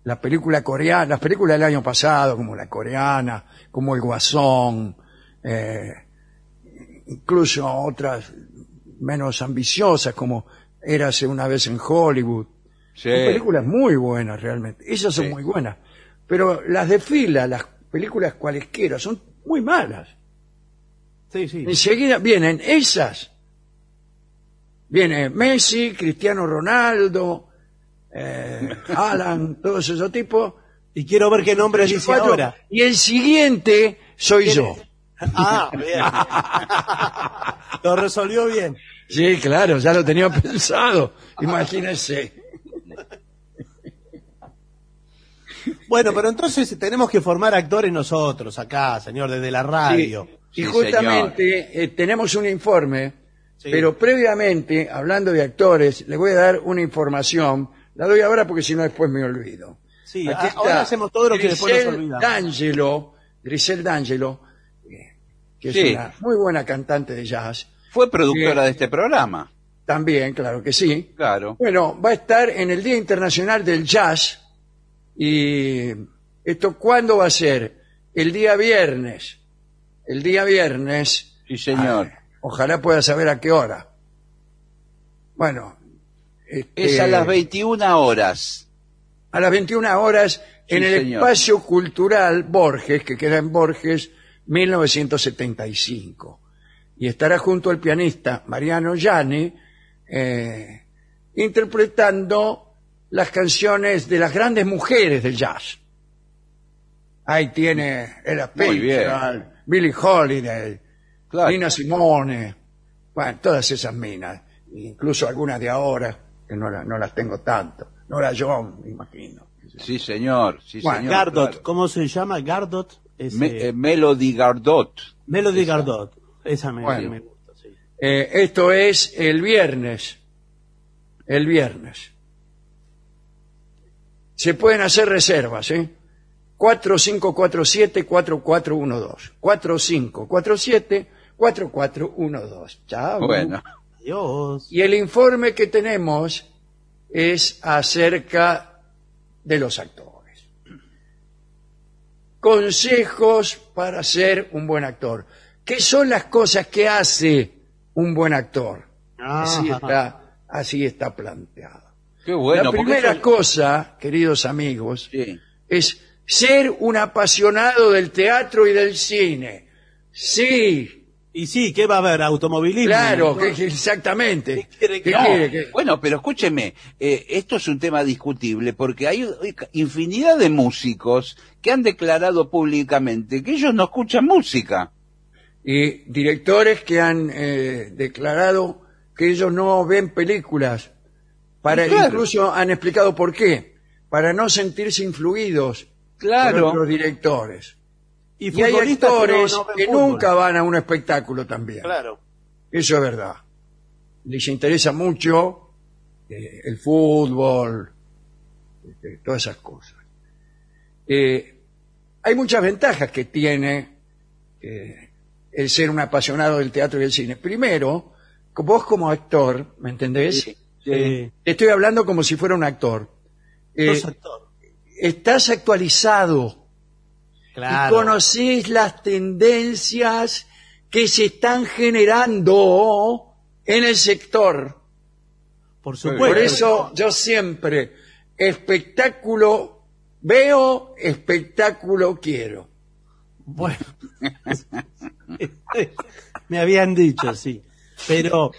La película coreana, las películas del año pasado, como la coreana, como El Guasón, eh, incluso otras menos ambiciosas, como Érase una vez en Hollywood. Sí. Son películas muy buenas realmente. Esas son Sí. muy buenas. Pero las de fila, las películas cualesquiera, son muy malas. Sí, sí. Enseguida vienen esas. Viene Messi, Cristiano Ronaldo, eh, Alan, todos esos tipos. Y quiero ver qué nombres dice Cuatro. ahora. Y el siguiente soy yo. Ah, bien. Lo resolvió bien. Sí, claro, ya lo tenía pensado. Imagínese. Bueno, pero entonces tenemos que formar actores nosotros acá, señor, desde la radio. Y Sí, justamente eh, tenemos un informe, Sí. pero previamente, hablando de actores, le voy a dar una información. La doy ahora porque si no después me olvido. Sí, Aquí ahora hacemos todo lo que después nos olvidamos. D'Angelo, Grisel D'Angelo, eh, que es Sí. una muy buena cantante de jazz, Fue productora Bien. de este programa. también, claro que sí. Claro. Bueno, va a estar en el Día Internacional del Jazz. ¿Y esto cuándo va a ser? El día viernes. El día viernes. Sí, señor. Ah, ojalá pueda saber a qué hora. Bueno. este, Es a las 21 horas. a las 21 horas en Sí, el señor. Espacio Cultural Borges, que queda en Borges, 1975. Y estará junto al pianista Mariano Gianni, eh, interpretando las canciones de las grandes mujeres del jazz. Ahí tiene Ella Muy bien. Fitzgerald, Billie Holiday, Claro. Nina Simone, bueno, todas esas minas, incluso algunas de ahora, que no, la- no las tengo tanto. Nora John, me imagino. Sí, señor. Sí, Bueno, señor. Gardot, claro. ¿cómo se llama? Gardot. Es, Me- eh, Melody Gardot. Melody Gardot. Esa me, Bueno. me gusta, sí. Eh, esto es el viernes. El viernes. Se pueden hacer reservas, ¿eh? 4547-4412. 4412. Chao. Bueno, Adiós. Y el informe que tenemos es acerca de los actores. Consejos para ser un buen actor. ¿Qué son las cosas que hace un buen actor? Así Ah. está, así está planteado. Qué bueno. La primera eso- cosa, queridos amigos, Sí. es ser un apasionado del teatro y del cine. Sí, Y sí, ¿qué va a haber? Automovilismo. claro, ¿no? que- que exactamente. ¿Qué quiere que ¿Qué haga? quiere que- Bueno, pero escúcheme, eh, esto es un tema discutible porque hay hay infinidad de músicos que han declarado públicamente que ellos no escuchan música. y directores que han eh, declarado que ellos no ven películas, para Claro. incluso han explicado por qué, para no sentirse influidos Claro. por otros directores. Y, Y hay futbolistas que no- actores no que fútbol. nunca van a un espectáculo también. Claro. Eso es verdad. Les interesa mucho eh, el fútbol, este, todas esas cosas. Eh, hay muchas ventajas que tiene eh, el ser un apasionado del teatro y del cine. Primero, vos como actor, ¿me entendés? Sí. Sí. Te estoy hablando como si fuera un actor. Eh, actor. estás actualizado Claro. y conocés las tendencias que se están generando en el sector. Por supuesto. Por eso yo siempre espectáculo veo, espectáculo quiero. Bueno. Me habían dicho, sí. Pero,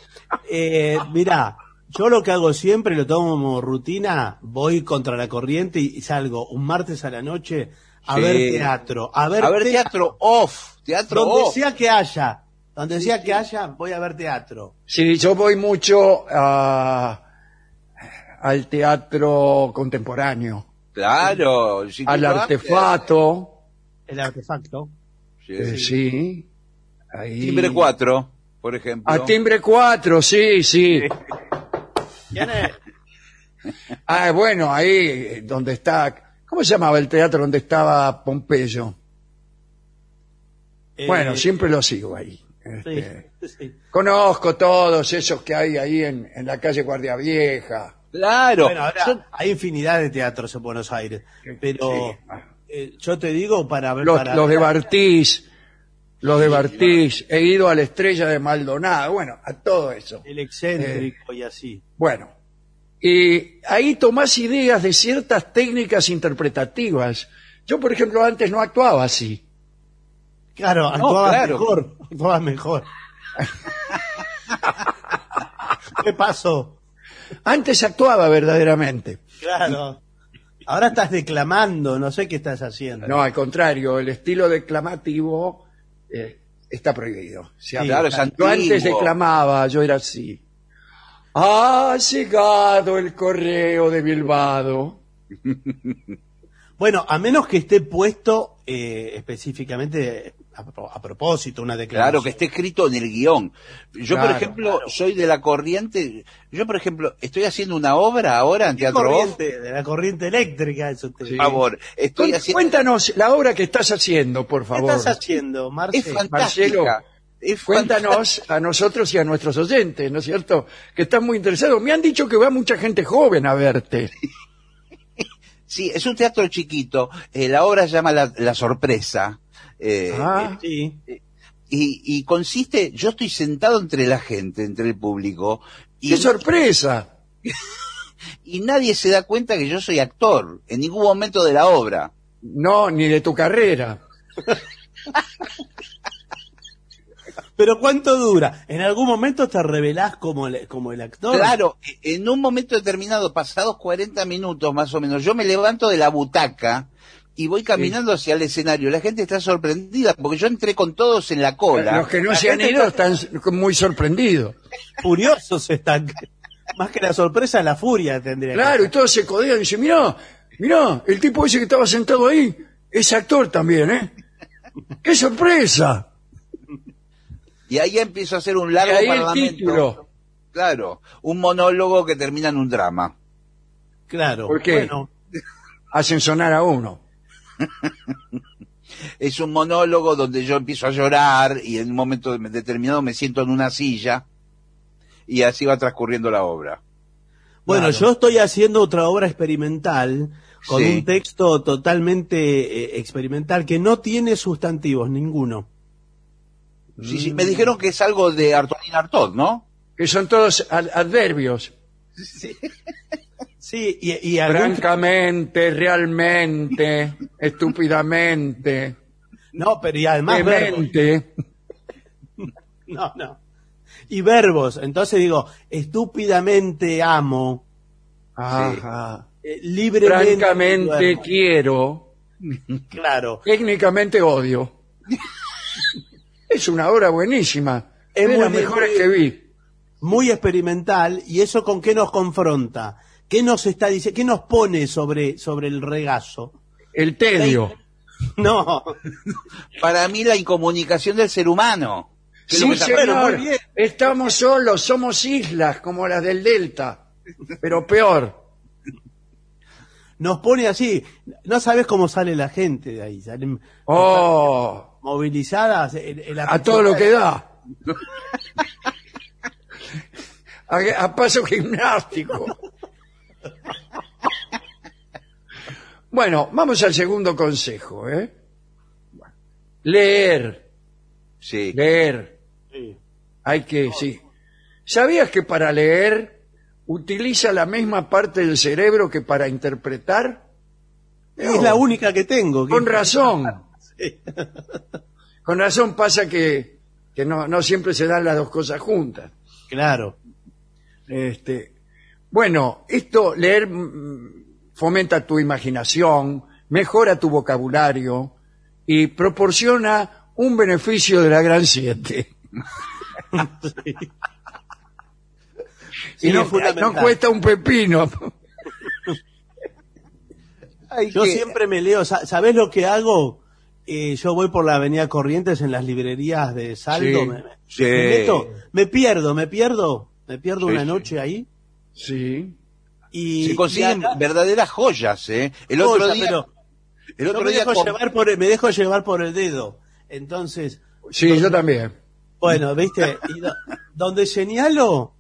eh, mirá, yo lo que hago siempre, lo tomo como rutina, voy contra la corriente y salgo un martes a la noche a Sí. ver teatro. A ver, A ver, te- teatro off, teatro Donde off. sea que haya. Donde sea que haya, voy a ver teatro. Sí, yo voy mucho a- al teatro contemporáneo, Claro. el al circuito artefato, El artefacto. Eh, sí. sí. Ahí. Timbre 4, por ejemplo. A timbre 4, sí, sí. ¿Quién es? Ah, bueno, ahí donde está, ¿cómo se llamaba el teatro donde estaba Pompeyo? Eh, Bueno, siempre lo sigo ahí. sí, Este, sí. Conozco todos esos que hay ahí en, en la calle Guardia Vieja. Claro. Bueno, ahora Yo- hay infinidad de teatros en Buenos Aires, pero Sí. eh, yo te digo para ver Los, para los de Bartiz, los de Bartiz, he ido a la estrella de Maldonado, bueno, a todo eso. el excéntrico y así. Bueno, y ahí tomás ideas de ciertas técnicas interpretativas. Yo, por ejemplo, antes no actuaba así. Claro, actuaba claro. mejor, actuaba mejor. ¿Qué pasó? Antes actuaba verdaderamente. Claro. Ahora estás declamando, no sé qué estás haciendo. No, al contrario, el estilo declamativo eh, está prohibido. Se habla- Claro, es yo antes declamaba, yo era así. Ha llegado el correo de Bilbao. Bueno, a menos que esté puesto eh, específicamente a, pro- a propósito una declaración. Claro, que esté escrito en el guion. Yo, por Claro, ejemplo, soy de la corriente. Yo, por ejemplo, estoy haciendo una obra ahora en ¿Qué Teatro Off. corriente? De la corriente eléctrica, eso te Por favor, estoy haciendo. Cuéntanos la obra que estás haciendo, por ¿Qué favor. estás haciendo, Marce? Es fantástica. Marcelo, Es Cuéntanos a nosotros y a nuestros oyentes, ¿no es cierto? Que están muy interesados. Me han dicho que va mucha gente joven a verte. Sí, es un teatro chiquito. eh, la obra se llama La, La Sorpresa. Eh, Ah, Sí. y, y consiste, yo estoy sentado entre la gente, entre el público, y, ¡Qué sorpresa! y nadie se da cuenta que yo soy actor en ningún momento de la obra. No, ni de tu carrera. Pero ¿cuánto dura? ¿En algún momento te revelás como el, como el actor? Claro, en un momento determinado, pasados 40 minutos más o menos, yo me levanto de la butaca y voy caminando hacia el escenario. La gente está sorprendida porque yo entré con todos en la cola. Los que no La se han ido está- están muy sorprendidos. Furiosos están. Más que la sorpresa, la furia tendría que Claro, y todos se codean y dicen, mirá, mirá, el tipo ese que estaba sentado ahí es actor también, ¿eh? ¡Qué sorpresa! Y ahí empiezo a hacer un Y largo ahí el parlamento. título. Claro, un monólogo que termina en un drama. Claro. ¿Por qué? Bueno, Hacen sonar a uno. es un monólogo donde yo empiezo a llorar y en un momento determinado me siento en una silla y así va transcurriendo la obra. Bueno, yo estoy haciendo otra obra experimental con Sí. un texto totalmente eh, experimental que no tiene sustantivos ninguno. Sí, sí, me dijeron que es algo de Artonín Artaud, ¿no? Que son todos ad- adverbios. Sí, y, y algún- Francamente, realmente, estúpidamente, no, pero y además verbos. demente. No, no. Y verbos. Entonces digo, estúpidamente amo, Ajá. eh, libremente. Francamente quiero, Claro. técnicamente odio. Es una obra buenísima. Es de las mejores que vi. Muy experimental. ¿Y eso con qué nos confronta? ¿Qué nos está diciendo? ¿Qué nos pone sobre, sobre el regazo? El tedio. No. Para mí la incomunicación del ser humano. Lo Sí, que está- Bueno, señor. muy bien. Estamos solos, somos islas como las del Delta. Pero peor. Nos pone así. No sabes cómo sale la gente de ahí. Salen Oh, movilizadas. en- en la a todo lo que da. A, a paso gimnástico. Bueno, vamos al segundo consejo, ¿eh? Leer, Sí. leer. Hay que, sí. ¿Sabías que para leer utiliza la misma parte del cerebro que para interpretar? Es la única que tengo. Con razón. Con razón pasa que, que no, no siempre se dan las dos cosas juntas. Claro. Este, bueno, esto, leer mm, fomenta tu imaginación, mejora tu vocabulario y proporciona un beneficio de la gran siete. Sí, y no, cuesta un pepino. Yo que- siempre me leo, sa- ¿sabés lo que hago? Eh, yo voy por la avenida Corrientes en las librerías de Saldo, Sí, me, me- sí. me meto, me pierdo, me pierdo, me pierdo Sí, una sí. noche ahí Sí. y se consiguen y acá- verdaderas joyas, ¿eh? El otro Joya, día, pero el yo otro me día dejo, llevar por el, me dejo llevar por el dedo. Entonces, Sí, yo también. bueno, ¿viste? Y do- donde señalo,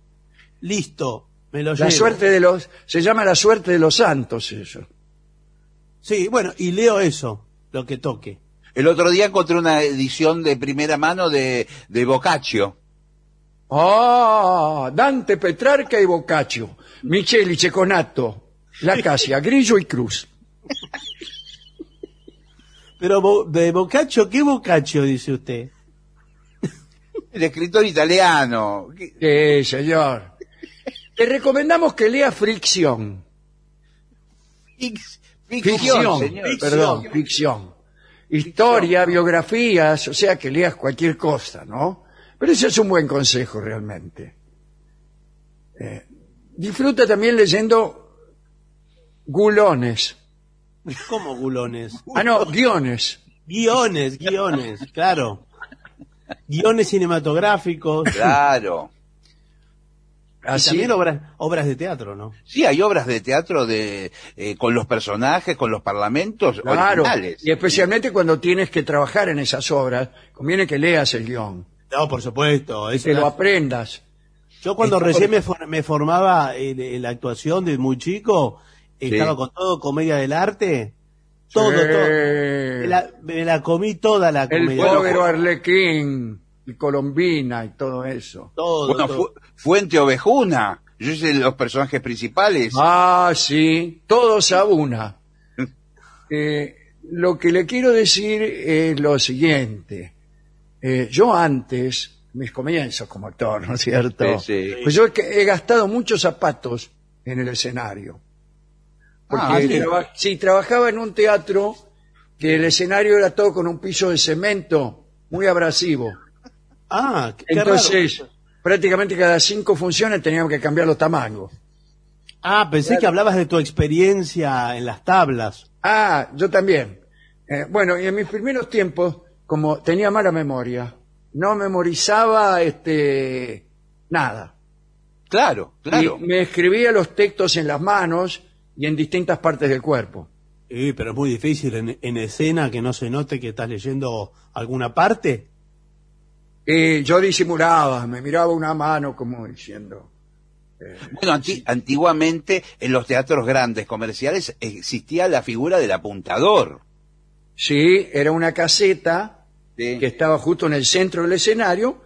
listo, me lo La llevo. suerte de los, se llama la suerte de los santos eso. Sí, bueno, y leo eso, lo que toque. el otro día encontré una edición de primera mano de, de Boccaccio. Ah, Dante, Petrarca y Boccaccio, Micheli, Ceconato, La Casia, Grillo y Cruz. Pero Bo- de Boccaccio, ¿qué Boccaccio dice usted? El escritor italiano. Sí, señor. Te recomendamos que leas Fricción. Ficción, Ficción, señor. perdón, ficción. Historia, biografías, o sea que leas cualquier cosa, ¿no? Pero ese es un buen consejo realmente. Eh, disfruta también leyendo gulones. ¿Cómo gulones? Ah, no, guiones. Guiones, guiones, claro. Guiones cinematográficos. Claro. Y Así, también obras, obras de teatro, ¿no? Sí, hay obras de teatro de eh, con los personajes, con los parlamentos claro. originales. Y especialmente cuando tienes que trabajar en esas obras, conviene que leas el guion, No, por supuesto. es que lo aprendas. Yo cuando recién me, for- me formaba en, en la actuación de muy chico, estaba con todo comedia del arte, todo, Sí. todo. Me la, me la comí toda la El comedia. pobre Arlequín, y Colombina y todo eso. Todo, Bueno, todo. Fu- Fuente Ovejuna. Yo hice los personajes principales. Ah, sí, todos a una. Eh, lo que le quiero decir es lo siguiente. Eh, yo antes, mis comienzos como actor, ¿no es cierto? Sí, sí. Pues yo he, he gastado muchos zapatos en el escenario. Porque Ah, sí. traba- sí, trabajaba en un teatro que el escenario era todo con un piso de cemento muy abrasivo. Ah, qué Entonces, raro. prácticamente cada cinco funciones teníamos que cambiar los tamaños. Ah, pensé que hablabas de tu experiencia en las tablas. Ah, yo también. Eh, bueno, y en mis primeros tiempos, como tenía mala memoria, no memorizaba este nada. Claro, claro. Y me escribía los textos en las manos y en distintas partes del cuerpo. Sí, pero es muy difícil en, en escena que no se note que estás leyendo alguna parte. Y yo disimulaba, me miraba una mano como diciendo... Bueno, anti- antiguamente en los teatros grandes comerciales existía la figura del apuntador. Sí, era una caseta ¿sí? que estaba justo en el centro del escenario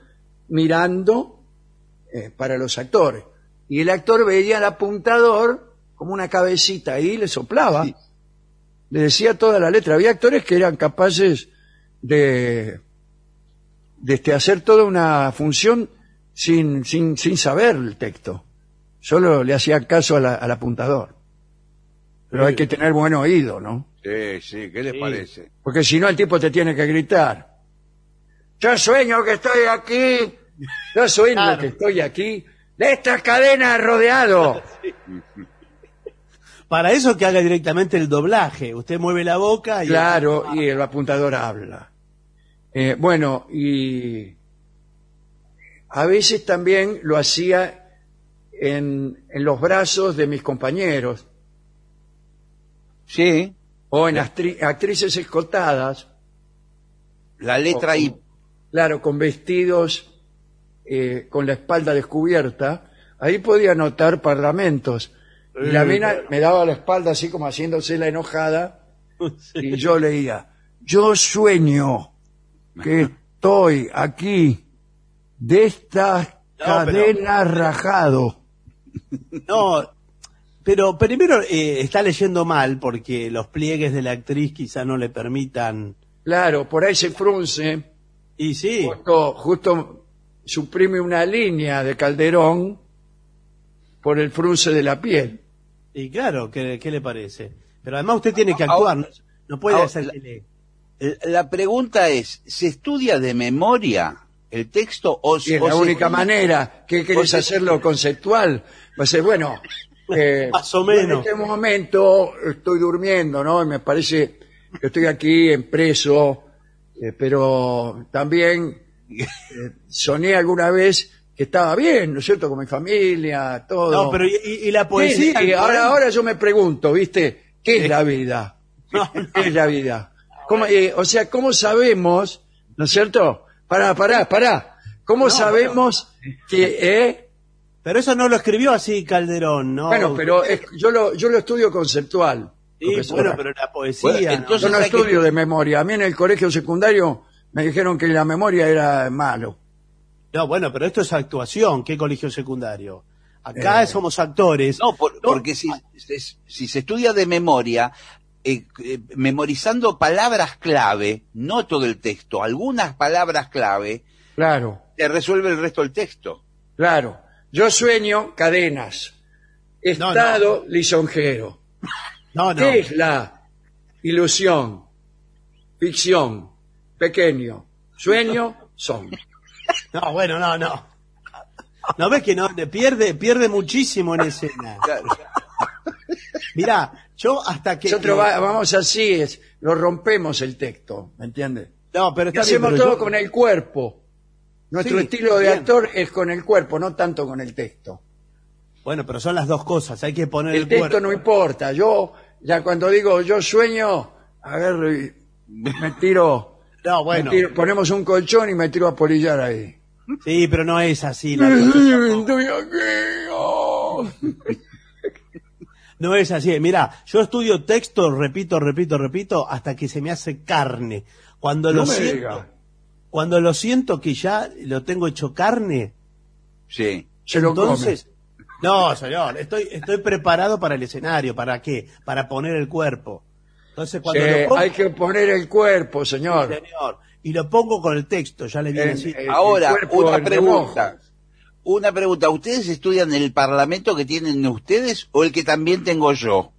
mirando eh, para los actores. Y el actor veía al apuntador como una cabecita ahí le soplaba. Sí. Le decía toda la letra. Había actores que eran capaces de, de este, hacer toda una función sin, sin, sin saber el texto. Solo le hacían caso a la- al apuntador. Pero hay que tener buen oído, ¿no? Sí, sí, ¿qué les Sí. parece? Porque si no, el tipo te tiene que gritar. Yo sueño que estoy aquí. Yo sueño Claro. que estoy aquí. De estas cadenas rodeado. Para eso que haga directamente el doblaje. Usted mueve la boca y... Claro, y el apuntador habla. Eh, bueno, y a veces también lo hacía en, en los brazos de mis compañeros Sí, o en actri- actrices escotadas, la letra I. claro, con vestidos eh, con la espalda descubierta. Ahí podía notar parlamentos. Y la mina me daba la espalda así como haciéndose la enojada y yo leía, yo sueño que estoy aquí de esta No, cadena rajado. No, pero primero eh, está leyendo mal porque los pliegues de la actriz quizá no le permitan... Claro, por ahí se frunce, Y sí, justo, justo suprime una línea de Calderón por el frunce de la piel. y claro, ¿qué, qué le parece? Pero además usted tiene que actuar, no, no puede Ahora, hacer la- que pregunta es, ¿se estudia de memoria el texto o, Y es o la se única manera. ¿Qué querés se- hacerlo conceptual? Pues eh, bueno, eh, Más o yo En menos. este momento estoy durmiendo, ¿no? Y me parece que estoy aquí en preso, eh, pero también eh, soñé alguna vez que estaba bien, ¿no es cierto? Con mi familia, todo. No, pero y, la poesía... Sí, ahora, ahora yo me pregunto, ¿viste? ¿Qué es la vida? ¿Qué es la vida? ¿Cómo, eh, o sea, ¿cómo sabemos, ¿no es cierto? Pará, pará, pará. ¿Cómo sabemos que, eh? Pero eso no lo escribió así Calderón, ¿no? Bueno, pero es- yo, lo, yo lo estudio conceptual. Sí, profesora. bueno, pero la poesía... Bueno, ¿no? entonces- yo no hay que- estudio de memoria. A mí en el colegio secundario me dijeron que la memoria era malo. No, bueno, pero esto es actuación, ¿qué colegio secundario? Acá Eh. somos actores. No, por- porque si, si- si se estudia de memoria, eh, eh, memorizando palabras clave, no todo el texto, algunas palabras clave, Claro, te resuelve el resto del texto. claro. Yo sueño cadenas. Estado lisonjero. No, no. ¿Qué es la ilusión? Ficción. Pequeño. Sueño. Son. No, bueno, no, no. ¿No ves que no? Pierde, pierde muchísimo en escena. Mirá, yo hasta que... Nosotros va- vamos así, es, lo rompemos el texto, ¿me entiendes? No, pero está bien, hacemos pero todo yo- con el cuerpo. Nuestro Sí, estilo de bien. actor es con el cuerpo, no tanto con el texto. Bueno, pero son las dos cosas, hay que poner El el, texto cuerpo. no importa. Yo, ya cuando digo yo sueño, agarro y me tiro, No, me bueno, tiro- ponemos un colchón y me tiro a polillar ahí. sí, pero no es así. la cosa tampoco. Estoy aquí. oh. No es así. Mira, yo estudio texto, repito, repito, repito, hasta que se me hace carne. Cuando No lo me siento, diga. cuando lo siento que ya lo tengo hecho carne, Sí. Se lo entonces, no, señor, estoy, estoy preparado para el escenario. ¿Para qué? Para poner el cuerpo. Entonces cuando lo pongo, hay que poner el cuerpo, señor. señor, y lo pongo con el texto, ya le viene así. Ahora, cuerpo una en pregunta. Una pregunta. ¿Ustedes estudian el parlamento que tienen ustedes o el que también tengo yo?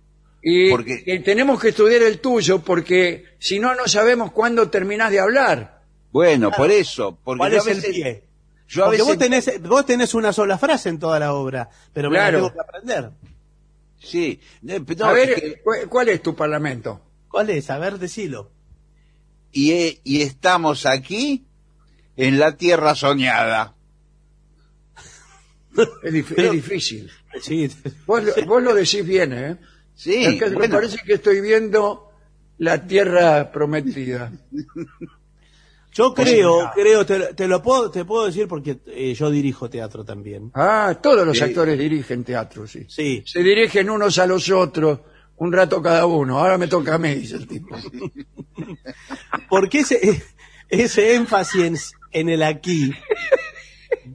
Y, Porque- y tenemos que estudiar el tuyo porque si no, no sabemos cuándo terminás de hablar. Bueno, por eso. Porque ¿Cuál yo a es el veces- pie? Yo a Porque veces... vos tenés, vos tenés una sola frase en toda la obra, pero me la Claro. tengo que aprender. Sí. Eh, no, a ver, es que- ¿cu- ¿cuál es tu parlamento? ¿Cuál es? A ver, decilo. y, eh, y estamos aquí en la tierra soñada. Es, dif- es difícil. Sí, Vos, lo- vos lo decís bien, ¿eh? Sí, Acá me bueno, parece que estoy viendo la tierra prometida. Yo creo, creo, te, te lo puedo, te puedo decir porque eh, yo dirijo teatro también. Ah, todos los actores dirigen teatro, sí. Sí. Se dirigen unos a los otros, un rato cada uno. Ahora me toca a mí, dice el tipo. Porque ese, ese énfasis en, en el aquí,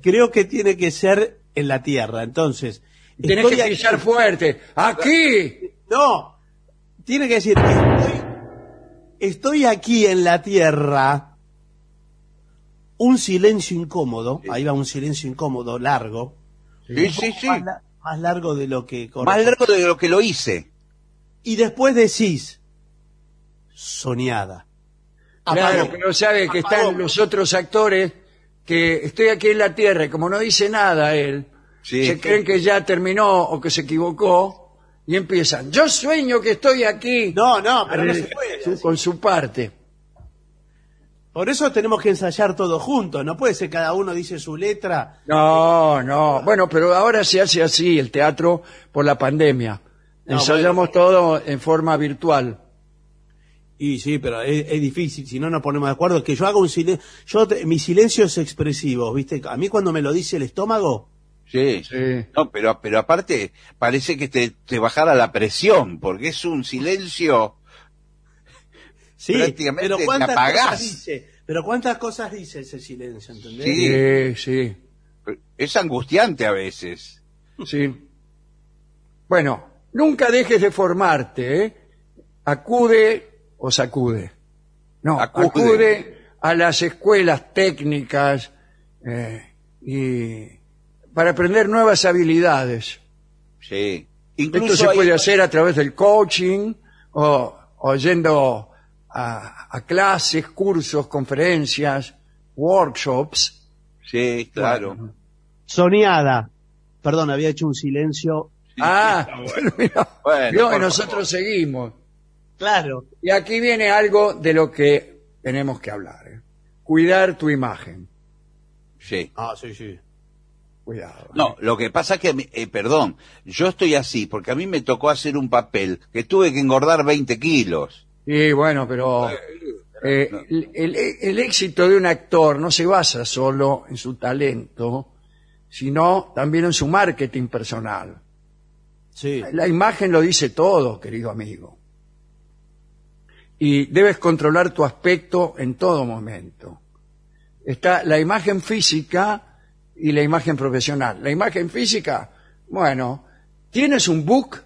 creo que tiene que ser en la tierra. Entonces, Tienes que aquí- pisar fuerte. ¡Aquí! No, tiene que decir, estoy, estoy aquí en la tierra. Un silencio incómodo, ahí va un silencio incómodo, largo. sí, sí, sí. Más, la- más largo de lo que Más largo de lo que lo hice. Y después decís, soñada. Claro, pero sabe que están los otros actores que estoy aquí en la tierra y como no dice nada él, Sí. se creen que ya terminó o que se equivocó y empiezan. Yo sueño que estoy aquí. No, no, pero no Eh, se puede. su- así. con su parte. Por eso tenemos que ensayar todos juntos. No puede ser cada uno dice su letra. No, no. Bueno, pero ahora se hace así el teatro por la pandemia. No, Ensayamos todo en forma virtual. Y sí, pero es, es difícil. Si no nos ponemos de acuerdo, que yo haga un silencio. Yo te- mis silencios expresivos, ¿viste? A mí cuando me lo dice el estómago, Sí. Sí. No, pero, pero aparte parece que te, te bajara la presión, porque es un silencio. Sí. Prácticamente pero te cuántas apagás. cosas dice. Pero cuántas cosas dice ese silencio, ¿entendés? Sí. Sí. Es angustiante a veces. Sí. Bueno, nunca dejes de formarte, ¿eh? Acude o sacude. No, acude, Acude. a las escuelas técnicas eh, y para aprender nuevas habilidades. Sí. Esto se hay- puede hacer a través del coaching o, o yendo a, a clases, cursos, conferencias, workshops. Sí, claro. Soñada. Perdón, había hecho un silencio. ah, mira, Bueno, por nosotros seguimos. Claro. Y aquí viene algo de lo que tenemos que hablar. ¿eh? Cuidar tu imagen. Sí. Ah, sí, sí. Cuidado. No, lo que pasa es que, eh, perdón, yo estoy así porque a mí me tocó hacer un papel que tuve que engordar 20 kilos. Y bueno, pero eh, el, el- el éxito de un actor no se basa solo en su talento, sino también en su marketing personal. Sí. La imagen lo dice todo, querido amigo. Y debes controlar tu aspecto en todo momento. Está la imagen física y la imagen profesional. La imagen física, bueno, tienes un book,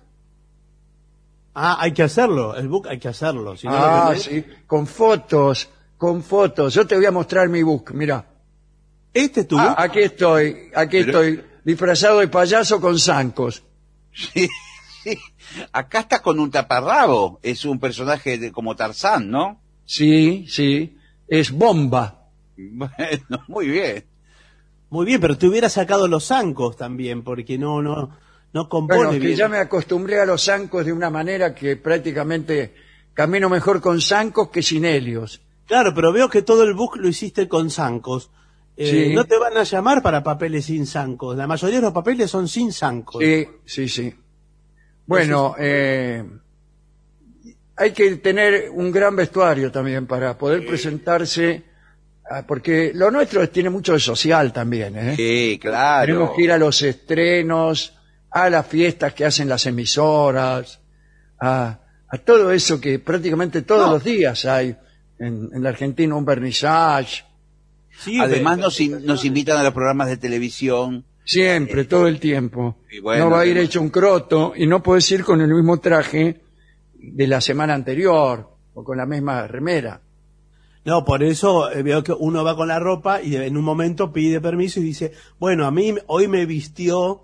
Ah, hay que hacerlo. El book hay que hacerlo. Si no, ah, lo sí, con fotos, con fotos. Yo te voy a mostrar mi book, mira. Este es tu Ah, book. aquí estoy, aquí Pero- estoy, disfrazado de payaso con zancos. Sí, sí. Acá está con un taparrabo. Es un personaje de- como Tarzán, ¿no? Sí, sí, es bomba. Bueno, muy bien. Muy bien, pero te hubiera sacado los zancos también, porque no, no, no compone Bueno, que bien. ya me acostumbré a los zancos de una manera que prácticamente camino mejor con zancos que sin helios. Claro, pero veo que todo el book lo hiciste con zancos. Eh, Sí. No te van a llamar para papeles sin zancos. La mayoría de los papeles son sin zancos. Sí, sí, sí. Bueno, eh, hay que tener un gran vestuario también para poder presentarse, ah, porque lo nuestro tiene mucho de social también, ¿eh? Sí, claro. Tenemos que ir a los estrenos, a las fiestas que hacen las emisoras, a, a todo eso que prácticamente todos No. los días hay en, en la Argentina, un vernissage, Sí, Además nos, in- nos invitan a los programas de televisión. siempre, todo el tiempo. y bueno, no va a ir hecho un croto y no puedes ir con el mismo traje de la semana anterior o con la misma remera. No, por eso eh, veo que uno va con la ropa y en un momento pide permiso y dice, bueno, a mí hoy me vistió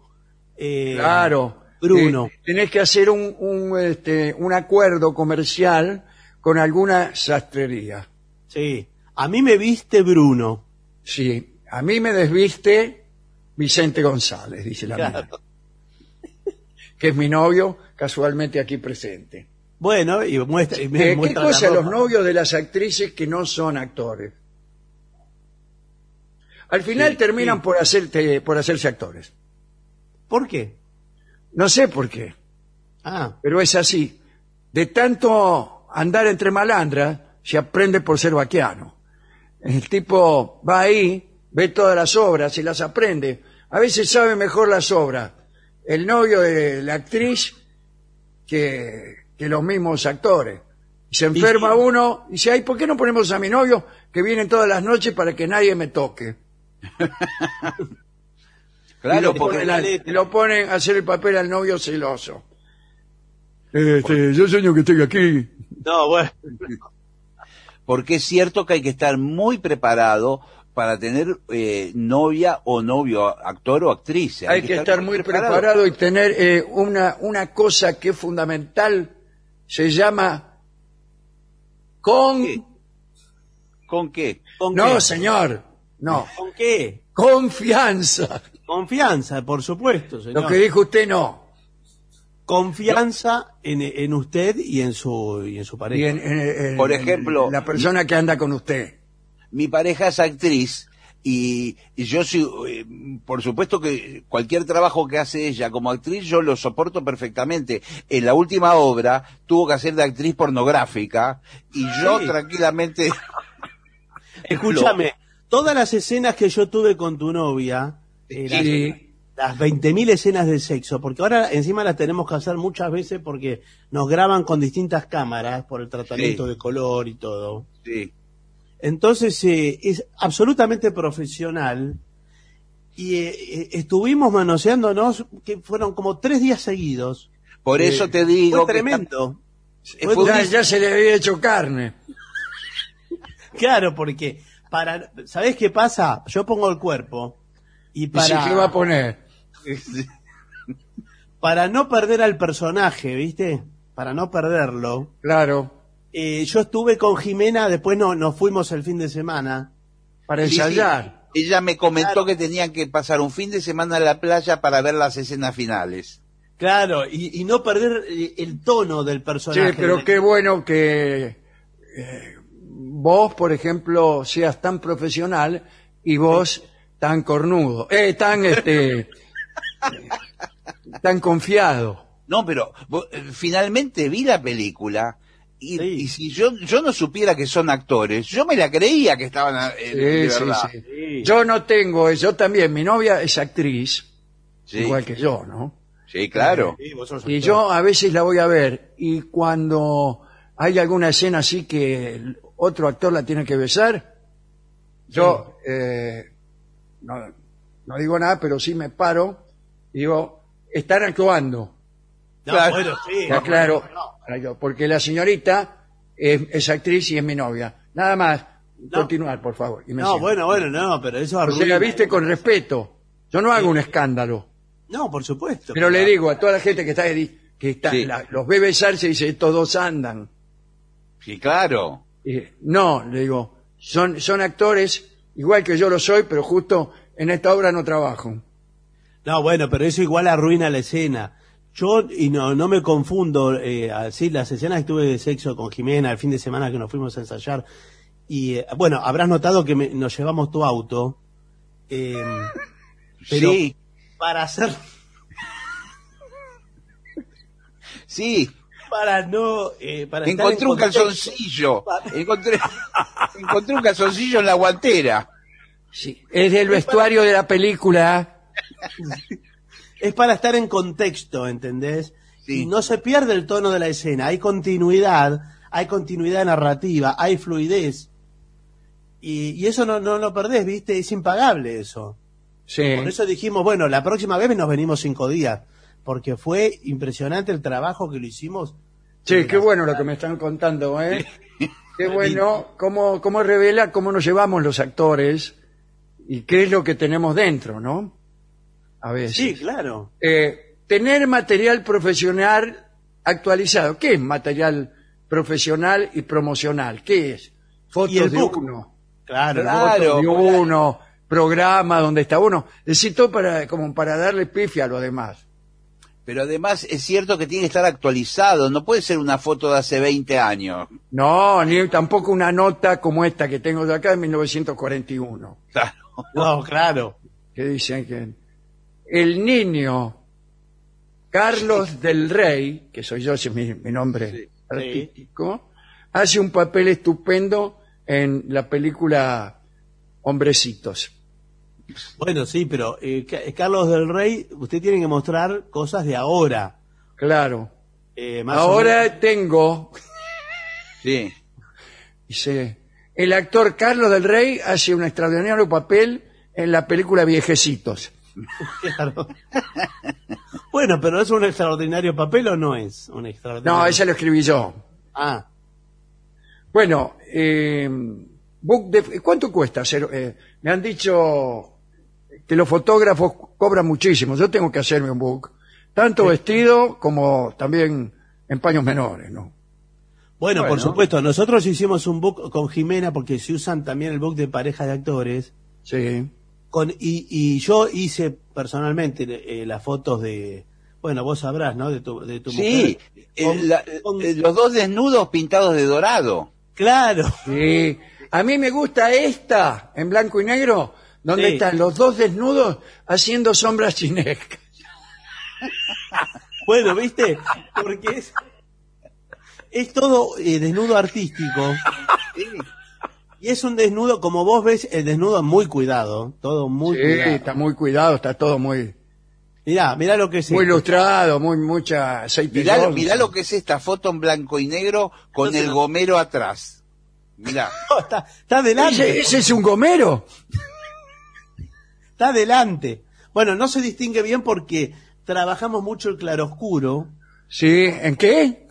eh, Claro. Bruno. Eh, tenés que hacer un, un, este, un acuerdo comercial con alguna sastrería. Sí, a mí me viste Bruno. Sí, a mí me desviste Vicente González, dice la Claro. mía, que es mi novio, casualmente aquí presente. Bueno, y muestra, y me Eh, ¿Qué muestra la cosa los novios de las actrices que no son actores? Al final terminan Por, hacerte, por hacerse actores. ¿Por qué? No sé por qué. Ah, pero es así. De tanto andar entre malandras, se aprende por ser vaquiano. El tipo va ahí, ve todas las obras y las aprende. A veces sabe mejor las obras el novio de la actriz que, que los mismos actores. Se enferma uno y dice, ay, ¿por qué no ponemos a mi novio que viene todas las noches para que nadie me toque? y Claro, lo, porque ponen, lo ponen a hacer el papel al novio celoso. Este, yo sueño que estoy aquí. no, bueno. porque es cierto que hay que estar muy preparado para tener eh, novia o novio, actor o actriz. Hay que estar muy preparado y tener eh, una, una cosa que es fundamental, se llama con... ¿Qué? ¿Con qué? ¿Con No, qué? señor, no, ¿Con qué? confianza. Confianza, por supuesto, señor. Lo que dijo usted no. Confianza en, en usted y en su y en su Y pareja. en- en- en- Por ejemplo- la persona que anda con usted. Mi pareja es actriz y, y yo sí, eh, por supuesto que cualquier trabajo que hace ella como actriz yo lo soporto perfectamente. En la última obra tuvo que hacer de actriz pornográfica y yo Sí. tranquilamente... Escúchame, todas las escenas que yo tuve con tu novia, Sí. las 20.000 escenas de sexo, porque ahora encima las tenemos que hacer muchas veces porque nos graban con distintas cámaras por el tratamiento Sí. de color y todo. Sí. Entonces eh, es absolutamente profesional y eh, eh, estuvimos manoseándonos que fueron como tres días seguidos. Por eso te digo... Fue que tremendo. está- fue Ya, un- ya se le había hecho carne. Claro, porque para, ¿sabés qué pasa? Yo pongo el cuerpo y Y sí, para, ¿qué va a poner? para no perder al personaje, ¿viste? Para no perderlo. Claro, eh, yo estuve con Jimena, después no, nos fuimos el fin de semana. para Sí, sí. ensayar. Ella me comentó Claro. que tenían que pasar un fin de semana en la playa para ver las escenas finales. Claro, y, y no perder eh, el tono del Sí, personaje. pero qué bueno que eh, vos, por ejemplo, seas tan profesional y vos tan cornudo, eh, tan este, eh, tan confiado. No, pero eh, finalmente vi la película y, Sí. y si yo yo no supiera que son actores, yo me la creía que estaban eh, de Sí, sí, verdad. sí. Sí. Yo no tengo, yo también, mi novia es actriz, Sí. igual que yo, ¿no? Sí, claro. Sí, vos sos Y actor. yo a veces la voy a ver y cuando hay alguna escena así que el otro actor la tiene que besar, yo eh, no, no digo nada, pero sí me paro y digo, están actuando. No, Claro. bueno, sí. Claro, porque la señorita es, es actriz y es mi novia. Nada más, continuar, por favor. y me No, siento. bueno, bueno, no, pero eso O sea, arruina. viste con respeto. Yo no hago un escándalo. No, por supuesto. Pero le digo a toda la gente que está ahí, que está, Sí. la- los ve besarse y dice, todos andan. Sí, claro. Y, no, le digo, son, son actores igual que yo lo soy, pero justo en esta obra no trabajo. No, bueno, pero eso igual arruina la escena. Yo, y no, no me confundo, eh, así las escenas que tuve de sexo con Jimena el fin de semana que nos fuimos a ensayar. Y eh, bueno, habrás notado que me- nos llevamos tu auto. eh, pero Sí, para hacer, sí. Para no, eh, para estar Encontré en un calzoncillo. Encontré, encontré un calzoncillo en la guantera. Sí. Es del vestuario de la película. Es para estar en contexto, ¿entendés? Sí. Y no se pierde el tono de la escena, hay continuidad, hay continuidad narrativa, hay fluidez. Y, y eso no, no lo perdés, ¿viste? Es impagable eso. Sí. Por eso dijimos, bueno, la próxima vez nos venimos cinco días, porque fue impresionante el trabajo que lo hicimos. Sí, qué bueno lo que me están contando, ¿eh? Qué bueno, cómo, cómo revela cómo nos llevamos los actores y qué es lo que tenemos dentro, ¿no? A veces. Sí, claro. Eh, tener material profesional actualizado. ¿Qué es material profesional y promocional? ¿Qué es? Fotos Y el de book. uno. Claro, Claro. Fotos de uno, programa donde está uno. Necesito para, como para darle pifia a lo demás. Pero además es cierto que tiene que estar actualizado. No puede ser una foto de hace 20 años. No, ni tampoco una nota como esta que tengo de acá de 1941, Claro. No, claro. que dicen que el niño Carlos del Rey, que soy yo, ese es mi, mi nombre artístico, hace un papel estupendo en la película Hombrecitos. Bueno, sí, pero eh, Ca- Carlos del Rey, usted tiene que mostrar cosas de ahora. Claro. Eh, más Ahora tengo, Sí. dice, el actor Carlos del Rey hace un extraordinario papel en la película Viejecitos. claro. bueno, pero ¿es un extraordinario papel o no es un extraordinario? No, ese lo escribí yo. Ah, Bueno, eh, book de- ¿cuánto cuesta hacer? eh, me han dicho que los fotógrafos cobran muchísimo. Yo tengo que hacerme un book, tanto vestido como también en paños menores, ¿no? bueno, por supuesto, nosotros hicimos un book con Jimena porque se usan también el book de pareja de actores. Sí. Con, y, y yo hice personalmente eh, las fotos de, bueno, vos sabrás, ¿no? De tu, de tu Sí, mujer. Con- la- con- eh, los dos desnudos pintados de dorado. claro. Sí. A mí me gusta esta, en blanco y negro, donde Sí. están los dos desnudos haciendo sombras chinescas. Bueno, ¿viste? Porque es, es todo eh, desnudo artístico. Y es un desnudo, como vos ves, el desnudo muy cuidado. Todo muy Sí, cuidado. está muy cuidado, está todo muy, Mirá, mirá lo que es muy esto. ilustrado, muy mucha aceite. Mirá, lo que es esta foto en blanco y negro con el gomero atrás. Mirá. No, está, está adelante. ¿Ese, ese es un gomero? Está adelante. Bueno, no se distingue bien porque trabajamos mucho el claroscuro. Sí, ¿en qué?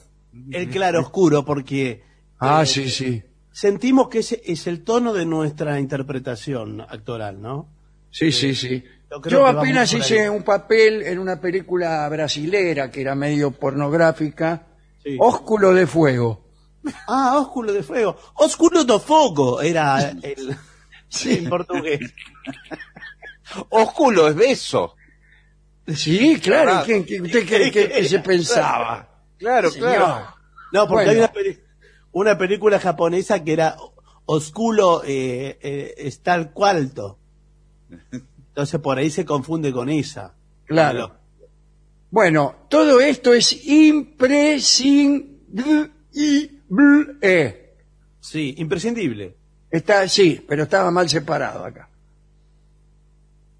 El claroscuro porque Ah, Eh, sí, sí. sentimos que ese es el tono de nuestra interpretación actoral, ¿no? Sí, sí, sí. yo apenas hice un papel en una película brasilera que era medio pornográfica, Sí. Ósculo de Fuego. Ah, ósculo de fuego. Ósculo do fogo era el en portugués. Ósculo es beso. Sí, claro. Claro. ¿Quién, quién- ¿Usted qué, qué- qué se pensaba? Claro, Señor. claro. No, porque Bueno. hay una, película japonesa que era Osculo eh, eh, es tal cualto. Entonces por ahí se confunde con esa. Claro. Bueno, todo esto es imprescindible. Sí, imprescindible. Está, sí, pero estaba mal separado acá.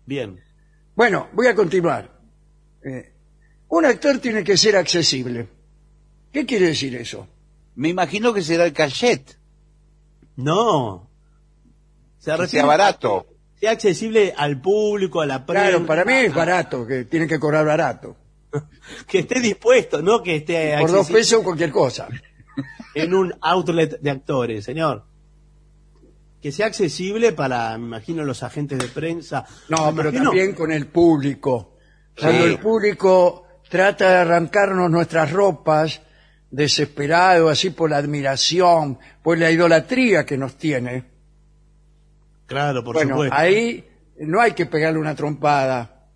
Bien. Bueno, voy a continuar. Eh, un actor tiene que ser accesible. ¿Qué quiere decir eso? Me imagino que será el cachet. No. Se Que sea barato. a- sea accesible al público, a la prensa. Claro, para mí es barato, que tiene que cobrar barato. Que esté dispuesto, no que esté Por dos pesos cualquier cosa. en un outlet de actores, señor. Que sea accesible para, me imagino, los agentes de prensa. No, pero también con el público. Cuando Sí. el público trata de arrancarnos nuestras ropas, desesperado, así por la admiración, por la idolatría que nos tiene. Claro, por bueno, supuesto. ahí no hay que pegarle una trompada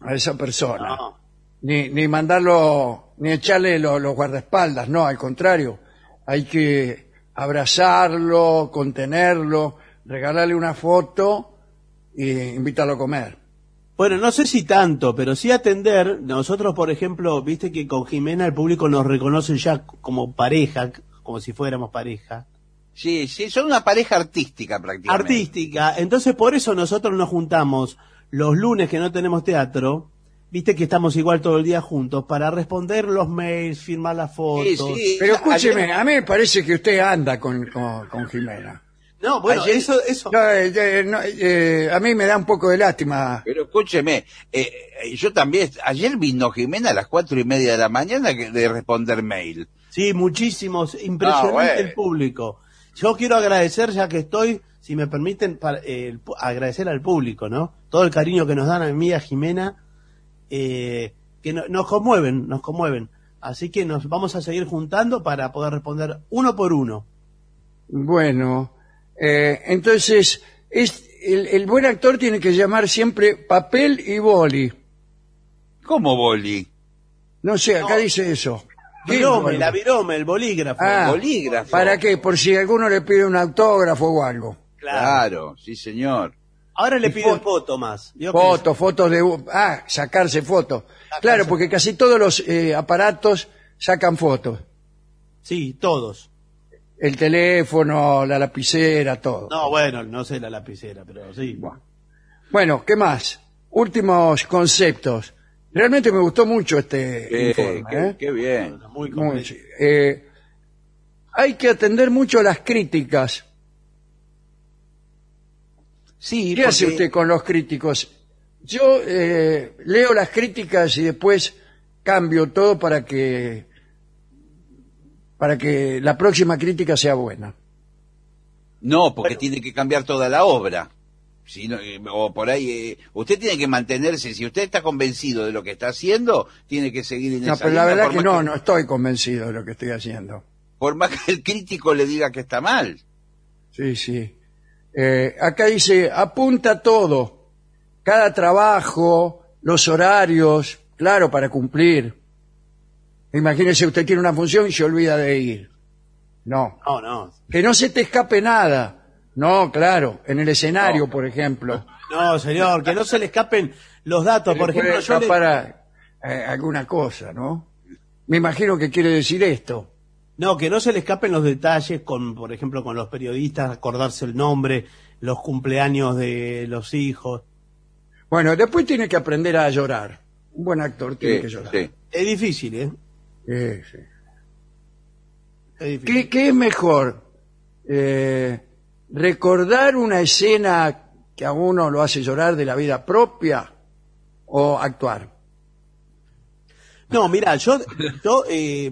a esa persona. No. Ni, ni mandarlo, ni echarle lo- los guardaespaldas, no, al contrario. Hay que abrazarlo, contenerlo, regalarle una foto e invitarlo a comer. Bueno, no sé si tanto, pero sí atender. Nosotros, por ejemplo, viste que con Jimena el público nos reconoce ya como pareja, como si fuéramos pareja. Sí, sí, son una pareja artística prácticamente. Artística. Entonces, por eso nosotros nos juntamos los lunes que no tenemos teatro. Viste que estamos igual todo el día juntos para responder los mails, firmar las fotos. Sí, sí. Pero escúcheme, Ayer- a mí me parece que usted anda con, con, con Jimena. No, bueno, Ayer- eso, eso. No, eh, eh, no, eh, a mí me da un poco de lástima. Pero escúcheme, eh, eh, yo también, ayer vino Jimena a las cuatro y media de la mañana que- de responder mail. Sí, muchísimos. Impresionante Ah, el público. Yo quiero agradecer, ya que estoy, si me permiten, para, eh, agradecer al público, ¿no? Todo el cariño que nos dan a mí y a Jimena, eh, que no- nos conmueven, nos conmueven. Así que nos vamos a seguir juntando para poder responder uno por uno. Bueno, eh, entonces, es, el, el buen actor tiene que llamar siempre papel y boli. ¿Cómo boli? No sé, acá No. dice eso. ¿Qué Virome, la virome, el bolígrafo. Ah, bolígrafo. ¿Para qué? Por si alguno le pide un autógrafo o algo. Claro, sí señor. Ahora le piden fo- foto más. Fotos, fotos de... Ah, sacarse fotos. Claro, porque casi todos los eh, aparatos sacan fotos. Sí, todos. El teléfono, la lapicera, todo. No, bueno, no sé la lapicera, pero sí. Bueno, ¿qué más? Últimos conceptos. Realmente me gustó mucho este Eh, informe. qué, ¿eh? qué bien. Muy Muy. Eh, hay que atender mucho las críticas. Sí, ¿Qué hace usted con los críticos? Yo eh, leo las críticas y después cambio todo para que para que la próxima crítica sea buena. No, porque tiene que cambiar toda la obra. Si no, eh, o por ahí, eh, usted tiene que mantenerse, si usted está convencido de lo que está haciendo, tiene que seguir en No, esa pero la verdad que no, no estoy convencido de lo que estoy haciendo. Por más que el crítico le diga que está mal. Sí, sí. Eh, acá dice, apunta todo, cada trabajo, los horarios, claro, para cumplir. Imagínese, usted tiene una función y se olvida de ir. No. No, no. Que no se te escape nada. No, claro, en el escenario, No. por ejemplo. No, señor, que no se le escapen los datos. Por Se ejemplo, puede yo le- escapar a- a alguna cosa, ¿no? Me imagino que quiere decir esto. No, que no se le escapen los detalles con, por ejemplo, con los periodistas, acordarse el nombre, los cumpleaños de los hijos. Bueno, después tiene que aprender a llorar. Un buen actor tiene Sí, que llorar. sí. Es difícil, ¿eh? Sí, sí. Es difícil. ¿Qué, qué es mejor? Eh, ¿Recordar una escena que a uno lo hace llorar de la vida propia o actuar? No, mira, yo, yo eh,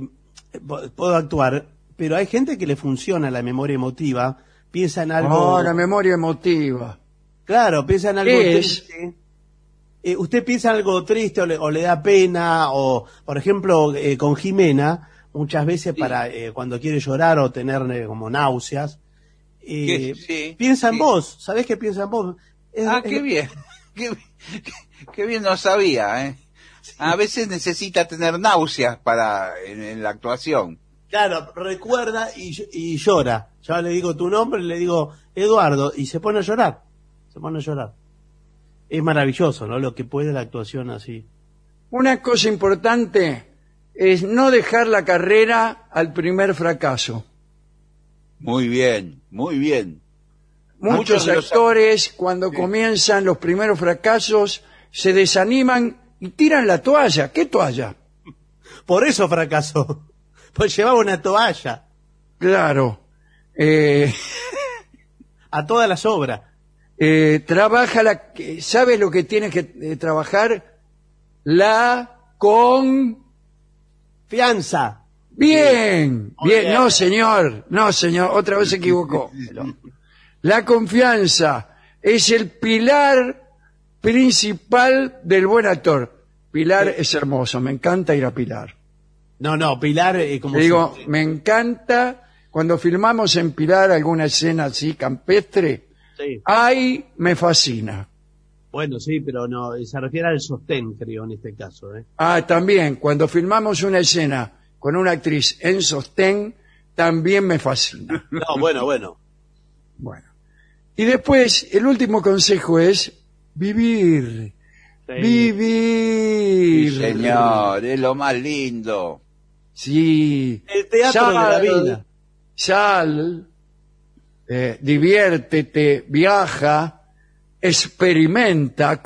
puedo actuar, pero hay gente que le funciona la memoria emotiva, piensa en algo... Oh, la memoria emotiva. Claro, piensa en algo triste. Eh, usted piensa en algo triste o le, o le da pena, o por ejemplo eh, con Jimena, muchas veces para eh, cuando quiere llorar o tener eh, como náuseas, eh, ¿Qué? Sí, piensa en sí. vos, ¿sabés qué piensa en vos? Es- Ah, es- qué bien. Qué, qué- qué bien no sabía, ¿eh? A veces necesita tener náuseas para en, en la actuación. Claro, recuerda y, ll- y llora. Yo le digo tu nombre, le digo Eduardo, y se pone a llorar. Se pone a llorar. Es maravilloso, ¿no? Lo que puede la actuación así. Una cosa importante es no dejar la carrera al primer fracaso. Muy bien, muy bien. Muchos Muchos de los- actores, cuando comienzan los primeros fracasos, se desaniman y tiran la toalla. ¿Qué toalla? Por eso fracasó. Pues llevaba una toalla Claro. Eh, a todas las obras. eh, trabaja la... ¿Sabes lo que tienes que eh, trabajar? La con... Fianza. Bien, bien, bien. no señor, no señor, otra vez se equivocó. La confianza es el pilar principal del buen actor. Pilar es hermoso, me encanta ir a Pilar. No, no, Pilar, eh, como Le digo, si- me encanta cuando filmamos en Pilar alguna escena así campestre, Sí. ay, me fascina. Bueno, sí, pero no, eh, se refiere al sostén, creo, en este caso. ¿eh? Ah, también, cuando filmamos una escena con una actriz en sostén, también me fascina. No, bueno, bueno. Bueno. Y después, el último consejo es vivir. Sí. Vivir. Sí, señor, es lo más lindo. Sí. El teatro de la vida. Sal, eh, diviértete, viaja, experimenta,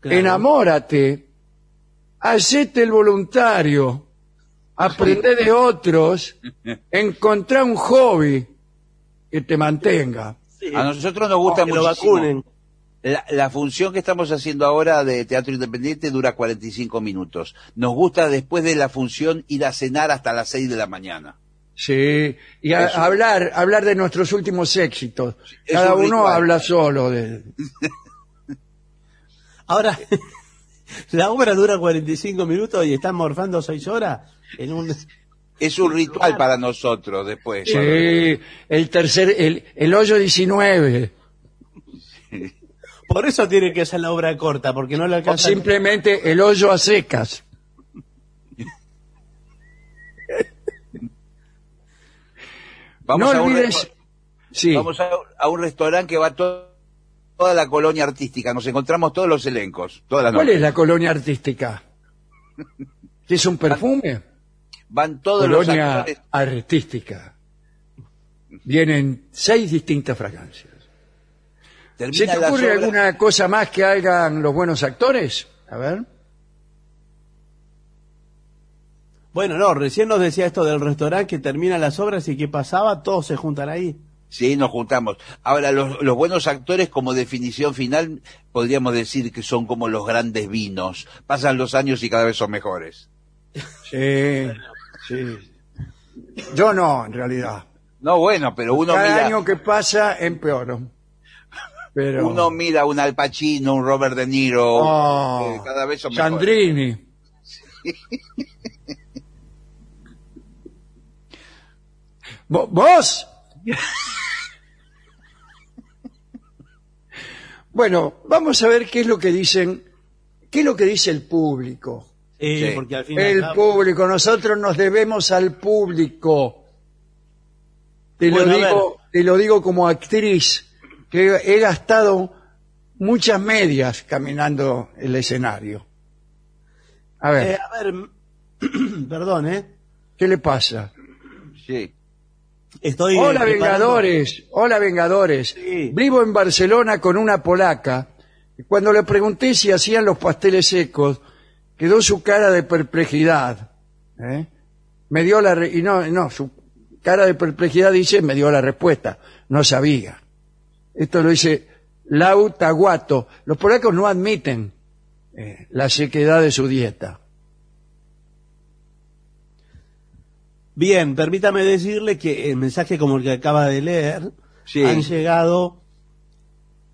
Claro. enamórate, hacete el voluntario, aprende de otros, encontrá un hobby que te mantenga. Sí. A nosotros nos gusta Que lo vacunen. La, la función que estamos haciendo ahora de teatro independiente dura 45 minutos. Nos gusta después de la función ir a cenar hasta las 6 de la mañana. Sí, y a- hablar, hablar de nuestros últimos éxitos. es Cada un uno ritual. habla solo de... Ahora, la obra dura 45 minutos y están morfando 6 horas en un... Es un ritual para nosotros después. Sí, el tercer, el, el hoyo 19. Por eso tiene que ser la obra corta, porque no le O alcanza... simplemente el hoyo a secas. Vamos, no a un, olvides... resto- Sí, vamos a, a un restaurante que va to- toda la colonia artística, nos encontramos todos los elencos, todas las ¿Cuál noches. es la colonia artística? ¿Qué es un perfume? Van todos los Colonia actores. artística. Vienen seis distintas fragancias. ¿Se te ocurre obras- alguna cosa más que hagan los buenos actores? A ver. Bueno, no, recién nos decía esto del restaurante que termina las obras y qué pasaba, todos se juntan ahí. Sí, nos juntamos. Ahora, los, los buenos actores, como definición final, podríamos decir que son como los grandes vinos. Pasan los años y cada vez son mejores. Sí, sí. Yo no, en realidad. No, bueno, pero uno Cada mira, año que pasa, empeoro. Pero... uno mira un Al Pacino, un Robert De Niro, Oh, eh, cada vez son mejores. Sandrini. Vo- ¿Vos? bueno, vamos a ver qué es lo que dicen, qué es lo que dice el público. Sí, Sí. porque al final... El público, nosotros nos debemos al público. Te lo Bueno, digo, te lo digo como actriz, que he gastado muchas medias caminando el escenario. A ver, Eh, a ver, perdón, ¿eh? ¿qué le pasa? Sí. Estoy... Hola preparando- Vengadores, hola Vengadores. Sí. Vivo en Barcelona con una polaca. y Cuando le pregunté si hacían los pasteles secos, quedó su cara de perplejidad. ¿eh? Me dio la re- y no, no, su cara de perplejidad dice, me dio la respuesta. No sabía. Esto lo dice Lau Taguato. Los polacos no admiten eh, la sequedad de su dieta. Bien, permítame decirle que el mensaje como el que acaba de leer Sí. han llegado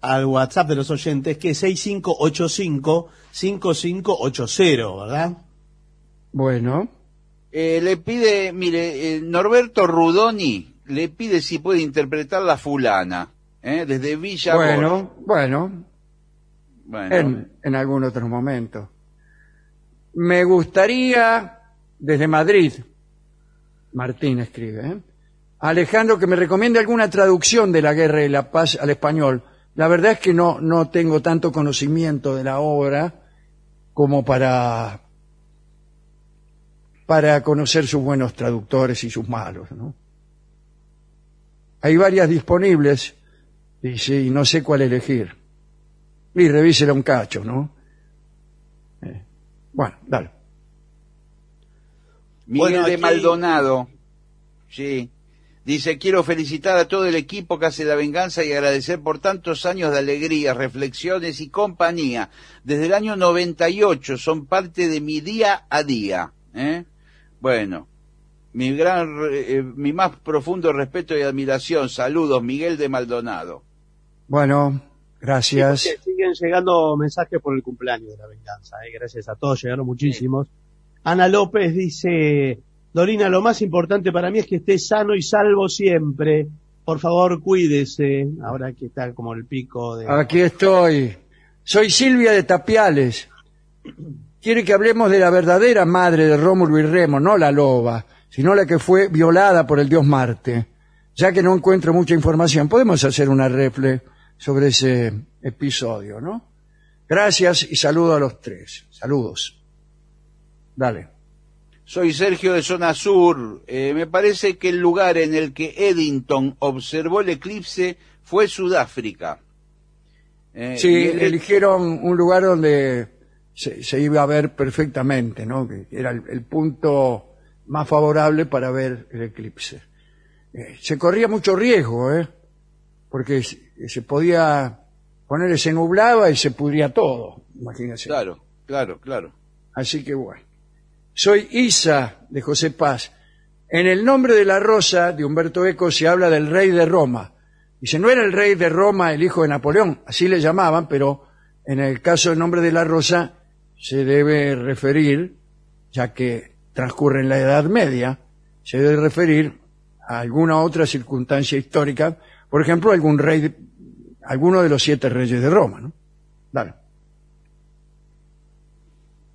al WhatsApp de los oyentes que es 6585-5580, ¿verdad? Bueno, Eh, le pide, mire, eh, Norberto Rudoni le pide si puede interpretar la fulana, ¿eh? desde Villa bueno, Bueno, en, en algún otro momento. Me gustaría, desde Madrid, Martín escribe, ¿eh? Alejandro, que me recomiende alguna traducción de la Guerra y la Paz al español. La verdad es que no, no tengo tanto conocimiento de la obra como para, para conocer sus buenos traductores y sus malos, ¿no? Hay varias disponibles, dice, y no sé cuál elegir. Y revísela un cacho, ¿no? Eh, Bueno, dale. Miguel Bueno, de aquí- Maldonado, sí, dice, quiero felicitar a todo el equipo que hace la venganza y agradecer por tantos años de alegría, reflexiones y compañía. Desde el año 98 son parte de mi día a día. ¿eh? Bueno, mi, gran, re- eh, mi más profundo respeto y admiración. Saludos, Miguel de Maldonado. Bueno, gracias. Sí, siguen llegando mensajes por el cumpleaños de la venganza. ¿eh? Gracias a todos, llegaron muchísimos. Ana López dice, Dorina, lo más importante para mí es que esté sano y salvo siempre. Por favor, cuídese. Ahora que está como el pico de... Aquí estoy. Soy Silvia de Tapiales. Quiere que hablemos de la verdadera madre de Rómulo y Remo, no la loba, sino la que fue violada por el dios Marte. Ya que no encuentro mucha información, podemos hacer una refle sobre ese episodio, ¿no? Gracias y saludo a los tres. Saludos. Dale. Soy Sergio de Zona Sur. Eh, me parece que el lugar en el que Eddington observó el eclipse fue Sudáfrica. Eh, Sí, eligieron un lugar donde se, se iba a ver perfectamente, ¿no? Que era el, el punto más favorable para ver el eclipse. Eh, se corría mucho riesgo, ¿eh? Porque se, podía poner, se nublaba y se pudría todo, imagínense. Claro, claro, claro. Así que bueno. Soy Isa de José Paz. En el nombre de la rosa de Humberto Eco se habla del rey de Roma. Dice, no era el rey de Roma el hijo de Napoleón, así le llamaban, pero en el caso del nombre de la rosa se debe referir, ya que transcurre en la Edad Media, se debe referir a alguna otra circunstancia histórica, por ejemplo, algún rey, de- alguno de los siete reyes de Roma, ¿no? Dale.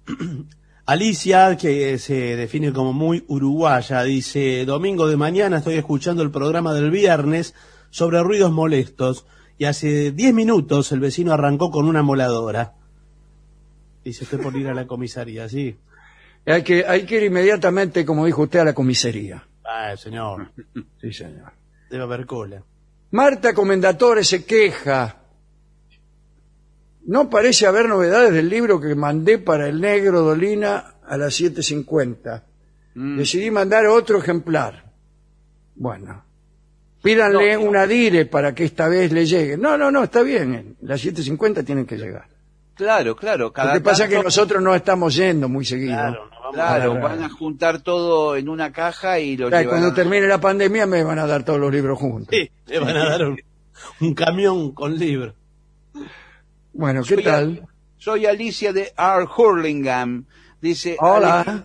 Alicia, que se define como muy uruguaya, dice, domingo de mañana estoy escuchando el programa del viernes sobre ruidos molestos y y hace 10 minutos el vecino arrancó con una moladora. Dice, estoy por ir a la comisaría, sí. Hay que, hay que ir inmediatamente, como dijo usted, a la comisaría. Ah, señor, Sí, señor. debe haber cola. Marta Comendatore se queja. No parece haber novedades del libro que mandé para el negro Dolina a las 7.50. Decidí mandar otro ejemplar. Bueno. Pídanle una dire para que esta vez le llegue. No, no, no, está bien. Las 7.50 tienen que llegar. Claro, claro. Lo que pasa es que nosotros no estamos yendo muy seguido. Claro, no Claro, Claro. van a juntar todo en una caja y lo O sea, llevan. cuando termine la pandemia me van a dar todos los libros juntos. Sí, le van a dar un, un camión con libros. Bueno, ¿qué Soy tal? Al- Soy Alicia de R. Hurlingham. Dice, Hola. "Ale-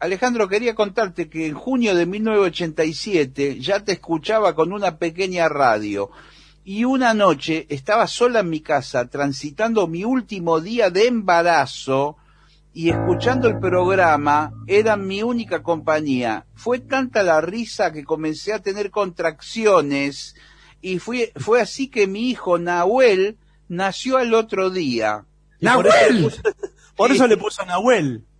Alejandro, quería contarte que en junio de 1987 ya te escuchaba con una pequeña radio. Y una noche estaba sola en mi casa transitando mi último día de embarazo y escuchando el programa era mi única compañía. Fue tanta la risa que comencé a tener contracciones y fue, fue así que mi hijo Nahuel nació al otro día. Y por eso le ¡Nahuel! puso- Por eso le puso Nahuel.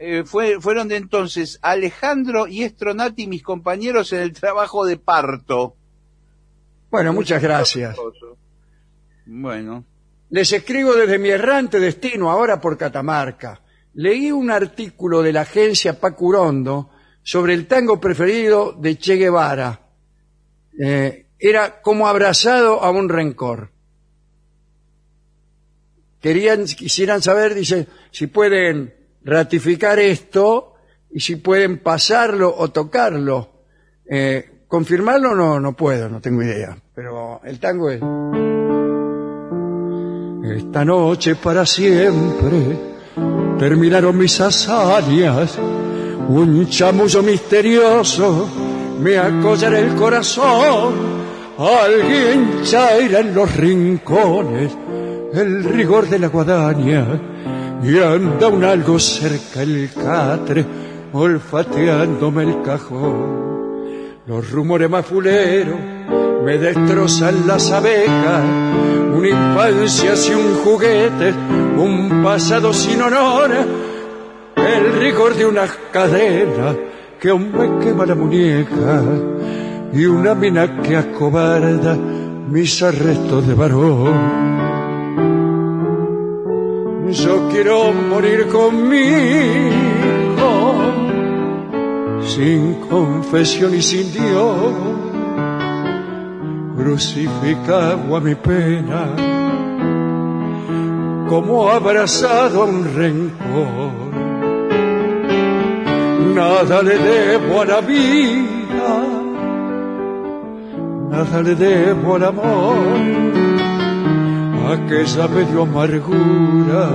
Eh, fue, fueron de entonces Alejandro y Estronati mis compañeros en el trabajo de parto. Bueno, muchas gracias. Bueno, Les escribo desde mi errante destino, ahora por Catamarca. Leí un artículo de la agencia Pacurondo sobre el tango preferido de Che Guevara. Eh, era como abrazado a un rencor. Querían, quisieran saber, dice, si pueden ratificar esto y si pueden pasarlo o tocarlo. Eh, confirmarlo no, no puedo, no tengo idea. Pero el tango es. Esta noche para siempre terminaron mis hazañas. Un chamullo misterioso me acollará el corazón. Alguien chaira en los rincones el rigor de la guadaña y anda un algo cerca el catre olfateándome el cajón. Los rumores más fuleros me destrozan las abejas, una infancia sin un juguete, un pasado sin honor, el rigor de una cadena que aún me quema la muñeca y una mina que acobarda mis arrestos de varón. Yo quiero morir conmigo, sin confesión y sin Dios, crucificado a mi pena, como abrazado un rencor. Nada le debo a la vida, nada le debo al amor aquella me dio amargura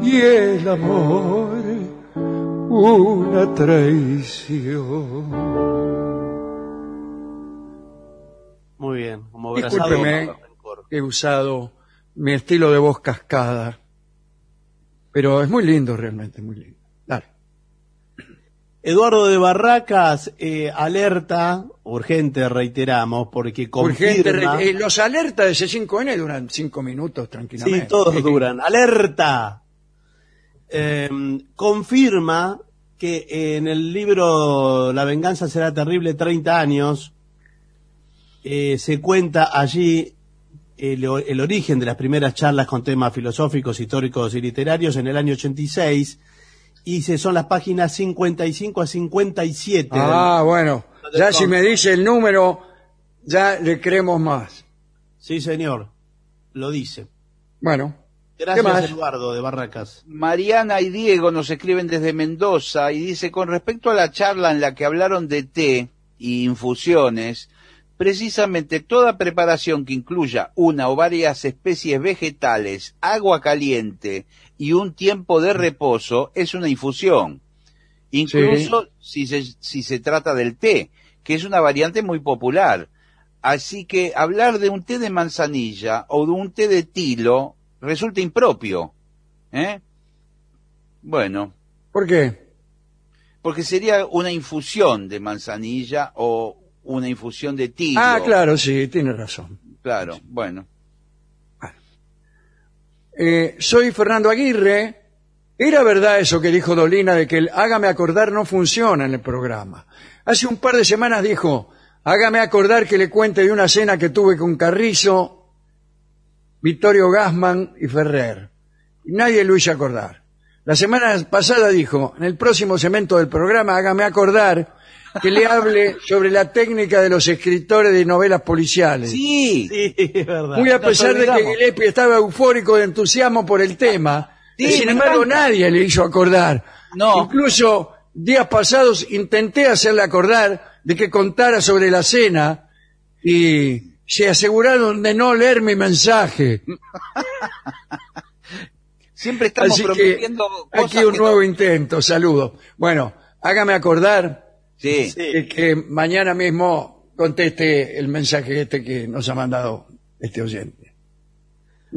y el amor una traición. Muy bien, como Discúlpeme que he usado mi estilo de voz cascada, pero es muy lindo realmente, muy lindo. Dale. Eduardo de Barracas eh, alerta, urgente reiteramos, porque Urgente, confirma... re- eh, los alertas de C5N duran cinco minutos tranquilamente. Sí, todos duran. ¡Alerta! Eh, confirma que en el libro La venganza será terrible 30 años eh, se cuenta allí el, o- el origen de las primeras charlas con temas filosóficos, históricos y literarios en el año 86 y se son las páginas 55 a 57. Ah, bueno. Ya si me dice el número, ya le creemos más. Sí, señor. Lo dice. Bueno. Gracias. Eduardo de Barracas. Mariana y Diego nos escriben desde Mendoza y dice, con respecto a la charla en la que hablaron de té y infusiones, precisamente toda preparación que incluya una o varias especies vegetales, agua caliente y un tiempo de reposo es una infusión. Incluso si, se, si se trata del té, que es una variante muy popular. Así que hablar de un té de manzanilla o de un té de tilo resulta impropio. ¿Eh? Bueno, ¿Por qué? porque sería una infusión de manzanilla o una infusión de tilo. Ah, claro, sí, tiene razón. Claro, bueno. Eh, soy Fernando Aguirre. Era verdad eso que dijo Dolina de que el hágame acordar no funciona en el programa. Hace un par de semanas dijo, hágame acordar que le cuente de una cena que tuve con Carrizo, Vittorio Gassman y Ferrer. Y nadie lo hizo acordar. La semana pasada dijo, en el próximo segmento del programa, hágame acordar que le hable sobre la técnica de los escritores de novelas policiales. Sí, Sí, es verdad. Muy a Nos pesar de que. Gillespie estaba eufórico de entusiasmo por el tema, Sí, y sin embargo encanta. nadie le hizo acordar. No. Incluso días pasados intenté hacerle acordar de que contara sobre la cena y se aseguraron de no leer mi mensaje. siempre estamos Así que prometiendo cosas aquí un que nuevo no- intento, saludos. Bueno, hágame acordar Sí. Sí. que, que mañana mismo conteste el mensaje este que nos ha mandado este oyente.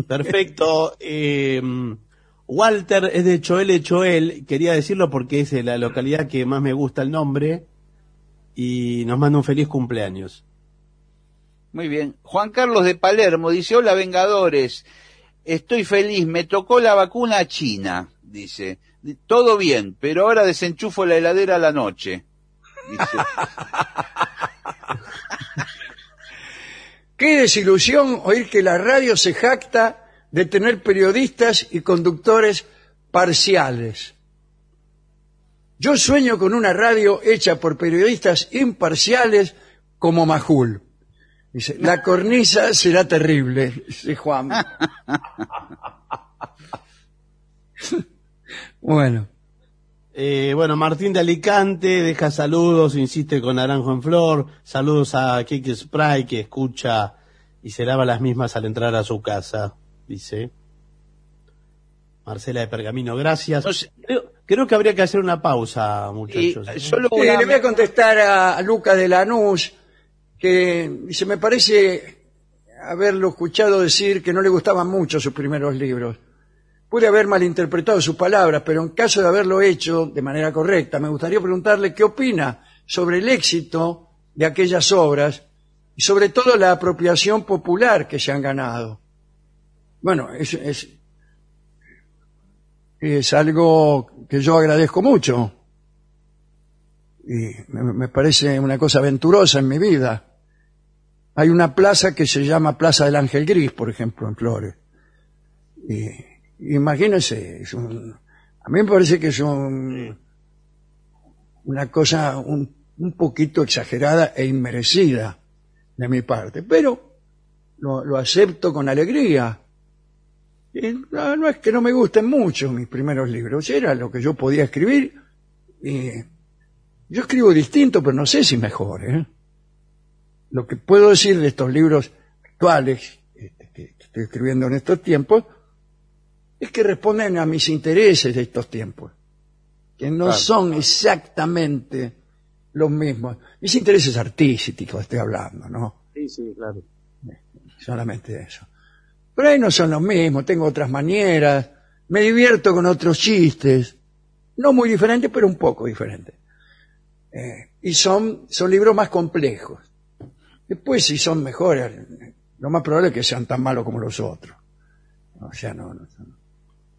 Perfecto. Eh, Walter es de Choel Choel. Quería decirlo porque es la localidad que más me gusta el nombre. Y nos manda un feliz cumpleaños. Muy bien. Juan Carlos de Palermo dice, hola Vengadores, estoy feliz, me tocó la vacuna china, dice. Todo bien, pero ahora desenchufo la heladera a la noche. Dice. Qué desilusión oír que la radio se jacta de tener periodistas y conductores parciales. Yo sueño con una radio hecha por periodistas imparciales como Majul. Dice, la cornisa será terrible, dice Juan. bueno, Eh, bueno, Martín de Alicante deja saludos, insiste con Naranjo en Flor. Saludos a Kiki Spray que escucha y se lava las mismas al entrar a su casa, dice. Marcela de Pergamino, gracias. No sé. Creo, creo que habría que hacer una pausa, Y muchachos. solo Eh, una- le voy a contestar a, a Luca de Lanús, que dice, me parece haberlo escuchado decir que no le gustaban mucho sus primeros libros. Pude haber malinterpretado sus palabras, pero en caso de haberlo hecho de manera correcta, me gustaría preguntarle qué opina sobre el éxito de aquellas obras y sobre todo la apropiación popular que se han ganado. Bueno, es, es, es algo que yo agradezco mucho y me, me parece una cosa aventurosa en mi vida. Hay una plaza que se llama Plaza del Ángel Gris, por ejemplo, en Flores. Y imagínense, es un- a mí me parece que es un- una cosa un, un poquito exagerada e inmerecida de mi parte, pero lo, lo acepto con alegría. Y no, es que no me gusten mucho mis primeros libros, era lo que yo podía escribir y yo escribo distinto, pero no sé si mejor. ¿eh? Lo que puedo decir de estos libros actuales este, que estoy escribiendo en estos tiempos es que responden a mis intereses de estos tiempos, que no Claro. son exactamente los mismos. Mis intereses artísticos estoy hablando, ¿no? Sí, sí, claro. solamente eso. Pero ahí no son los mismos, tengo otras manieras, me divierto con otros chistes, no muy diferentes, pero un poco diferentes. Eh, y son, son libros más complejos. Después, si son mejores, lo más probable es que sean tan malos como los otros. O sea, no, no, no.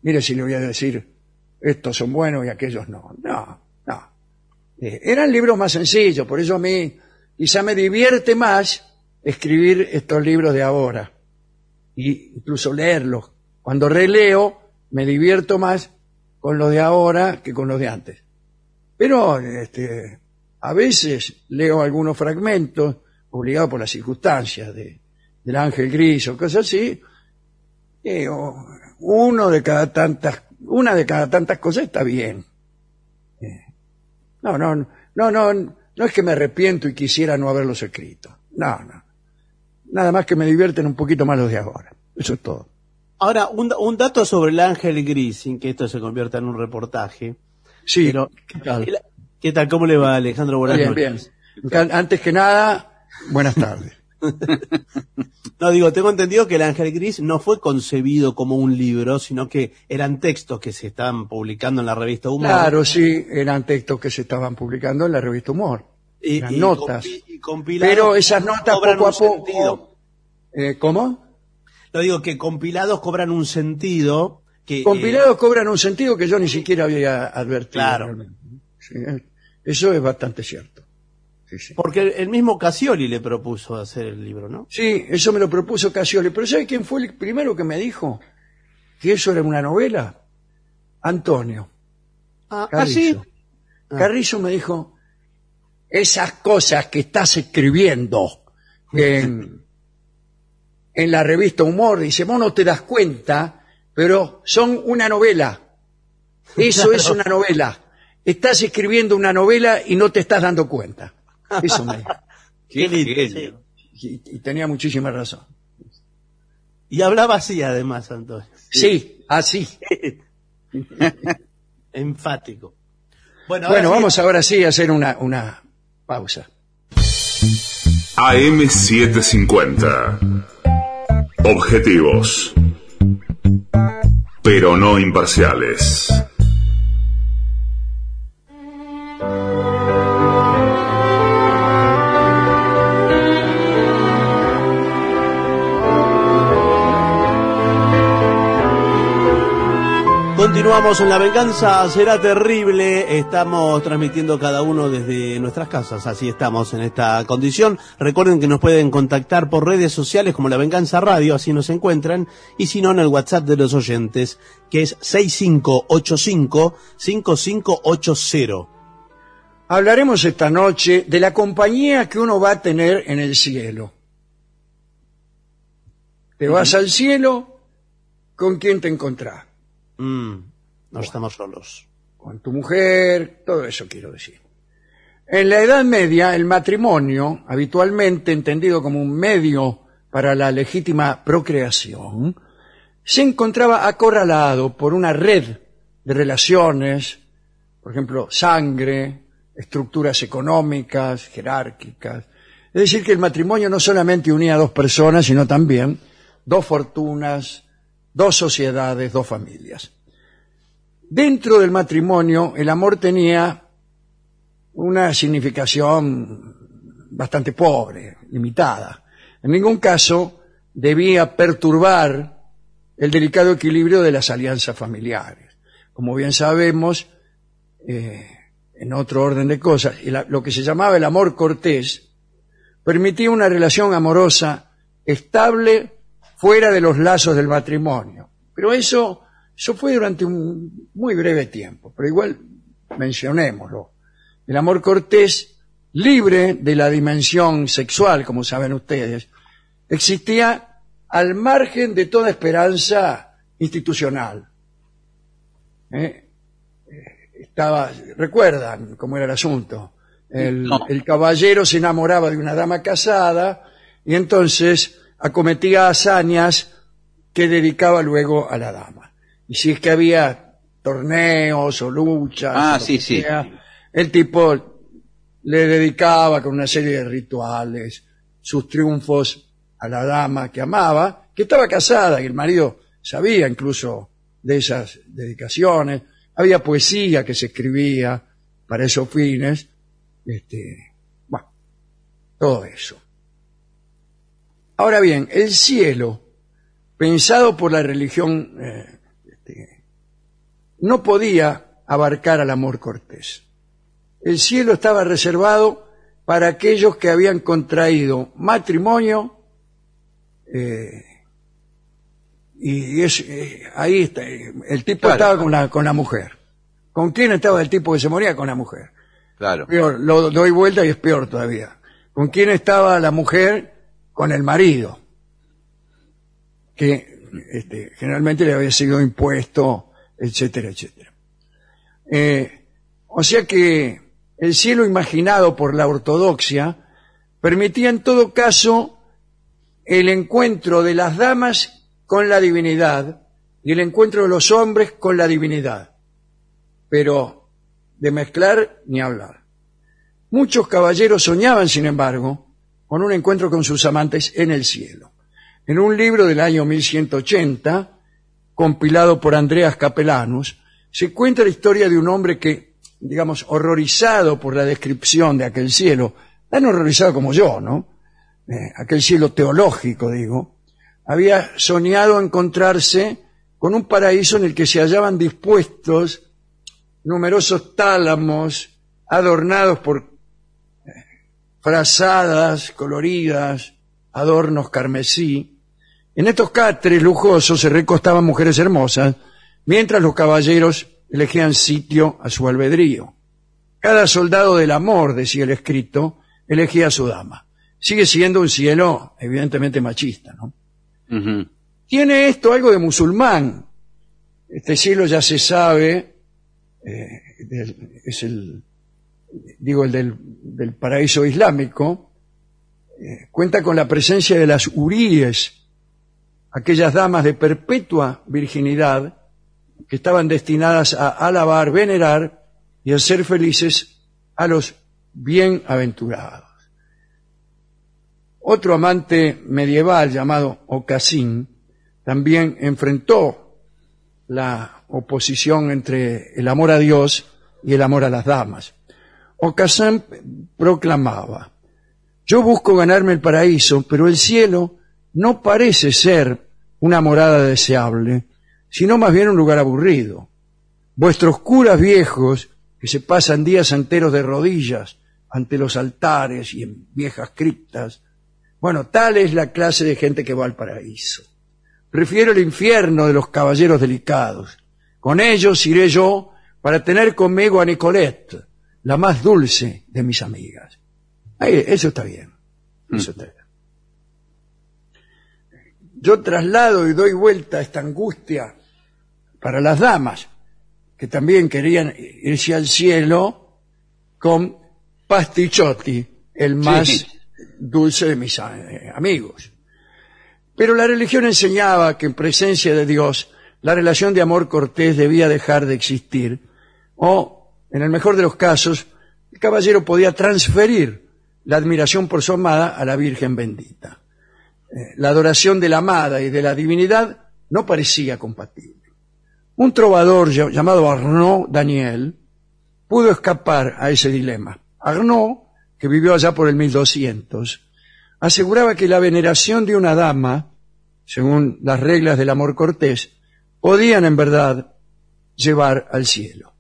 Mire si le voy a decir, estos son buenos y aquellos no. No, no. Eh, eran libros más sencillos, por eso a mí quizá me divierte más escribir estos libros de ahora. Y incluso leerlos. Cuando releo, me divierto más con los de ahora que con los de antes. Pero este, a veces leo algunos fragmentos, obligado por las circunstancias de, del ángel gris o cosas así, y, o, uno de cada tantas, una de cada tantas cosas está bien. No, no, no, no, no es que me arrepiento y quisiera no haberlos escrito. No, no. Nada más que me divierten un poquito más los de ahora. Eso es todo. Ahora, un, da- un dato sobre el ángel gris, sin que esto se convierta en un reportaje. Sí, Pero, ¿qué tal? el- ¿Qué tal? ¿Cómo le va, Alejandro? Buenas Bien, bien. noches. Antes que nada, buenas tardes. No, digo, tengo entendido que el ángel gris no fue concebido como un libro, sino que eran textos que se estaban publicando en la revista Humor. Claro, sí, eran textos que se estaban publicando en la revista Humor. Y, eran y notas. y Pero esas notas poco a poco, sentido. Eh, ¿Cómo? Lo digo que compilados cobran un sentido que... eh, Compilados cobran un sentido que yo ni siquiera había advertido. Claro. Sí, eh, eso es bastante cierto. Sí, sí. porque el mismo Casioli le propuso hacer el libro, ¿no? Sí, eso me lo propuso Casioli. Pero ¿sabe quién fue el primero que me dijo que eso era una novela? Antonio. Ah, Carrizo. Carrizo me dijo, esas cosas que estás escribiendo en, en la revista Humor, dice, vos no te das cuenta, pero son una novela. Eso es una novela. Estás escribiendo una novela y no te estás dando cuenta. Eso me. Qué. Y, y tenía muchísima razón. Y hablaba así además, Antonio. Sí, así. Enfático. Bueno, ahora Bueno, sí- vamos ahora sí a hacer una, una pausa. AM750. Objetivos. Pero no imparciales. Continuamos en La Venganza Será Terrible. Estamos transmitiendo cada uno desde nuestras casas. Así estamos en esta condición. Recuerden que nos pueden contactar por redes sociales como La Venganza Radio, así nos encuentran. Y si no, en el WhatsApp de los oyentes, que es 6585-5580. Hablaremos esta noche de la compañía que uno va a tener en el cielo. Te vas al cielo, ¿con quién te encontrás? Mm, no estamos solos. Con tu mujer, todo eso quiero decir. En la Edad Media, el matrimonio, habitualmente entendido como un medio para la legítima procreación, se encontraba acorralado por una red de relaciones, por ejemplo, sangre, estructuras económicas, jerárquicas. Es decir, que el matrimonio no solamente unía a dos personas, sino también dos fortunas, dos sociedades, dos familias. Dentro del matrimonio, el amor tenía una significación bastante pobre, limitada. En ningún caso debía perturbar el delicado equilibrio de las alianzas familiares. Como bien sabemos, eh, en otro orden de cosas, lo que se llamaba el amor cortés permitía una relación amorosa estable fuera de los lazos del matrimonio. Pero eso, eso fue durante un muy breve tiempo, pero igual mencionémoslo. El amor cortés, libre de la dimensión sexual, como saben ustedes, existía al margen de toda esperanza institucional. ¿Eh? Estaba, recuerdan cómo era el asunto. El, el caballero se enamoraba de una dama casada y entonces acometía hazañas que dedicaba luego a la dama. Y si es que había torneos o luchas, Ah, o lo sí, que sí. sea, el tipo le dedicaba con una serie de rituales sus triunfos a la dama que amaba, que estaba casada y el marido sabía incluso de esas dedicaciones. Había poesía que se escribía para esos fines. Este, bueno, todo eso. Ahora bien, el cielo, pensado por la religión, eh, este, no podía abarcar al amor cortés. El cielo estaba reservado para aquellos que habían contraído matrimonio eh, y es, eh, ahí está, el tipo Claro. estaba con la, con la mujer. ¿Con quién estaba el tipo que se moría? Con la mujer. Claro. Peor, lo doy vuelta y es peor todavía. ¿Con quién estaba la mujer? Con el marido, que este, generalmente le había sido impuesto, etcétera, etcétera. Eh, o sea que el cielo imaginado por la ortodoxia permitía en todo caso el encuentro de las damas con la divinidad y el encuentro de los hombres con la divinidad. Pero de mezclar ni hablar. Muchos caballeros soñaban, sin embargo, con un encuentro con sus amantes en el cielo. En un libro del año 1180, compilado por Andreas Capellanus, se cuenta la historia de un hombre que, digamos, horrorizado por la descripción de aquel cielo, tan horrorizado como yo, ¿no? eh, aquel cielo teológico, digo, había soñado encontrarse con un paraíso en el que se hallaban dispuestos numerosos tálamos adornados por frazadas coloridas, adornos carmesí. En estos catres lujosos se recostaban mujeres hermosas, mientras los caballeros elegían sitio a su albedrío. Cada soldado del amor, decía el escrito, elegía a su dama. Sigue siendo un cielo evidentemente machista, ¿no? Tiene esto algo de musulmán. Este cielo ya se sabe, eh, es el, digo, el del, del paraíso islámico, eh, cuenta con la presencia de las uríes, aquellas damas de perpetua virginidad que estaban destinadas a alabar, venerar y hacer felices a los bienaventurados. Otro amante medieval llamado Ocasín también enfrentó la oposición entre el amor a Dios y el amor a las damas. Ocasín proclamaba, yo busco ganarme el paraíso, pero el cielo no parece ser una morada deseable, sino más bien un lugar aburrido. Vuestros curas viejos, que se pasan días enteros de rodillas ante los altares y en viejas criptas, bueno, tal es la clase de gente que va al paraíso. Prefiero el infierno de los caballeros delicados. Con ellos iré yo para tener conmigo a Nicolette, la más dulce de mis amigas. Ahí, eso está bien. Eso está bien. Yo traslado y doy vuelta a esta angustia para las damas, que también querían irse al cielo con Pastichotti, el más Sí. dulce de mis eh, amigos. Pero la religión enseñaba que en presencia de Dios la relación de amor cortés debía dejar de existir, o, en el mejor de los casos, el caballero podía transferir la admiración por su amada a la Virgen bendita. Eh, La adoración de la amada y de la divinidad no parecía compatible. Un trovador ll- llamado Arnaud Daniel pudo escapar a ese dilema. Arnaud, que vivió allá por el 1200, aseguraba que la veneración de una dama, según las reglas del amor cortés, podían en verdad llevar al cielo.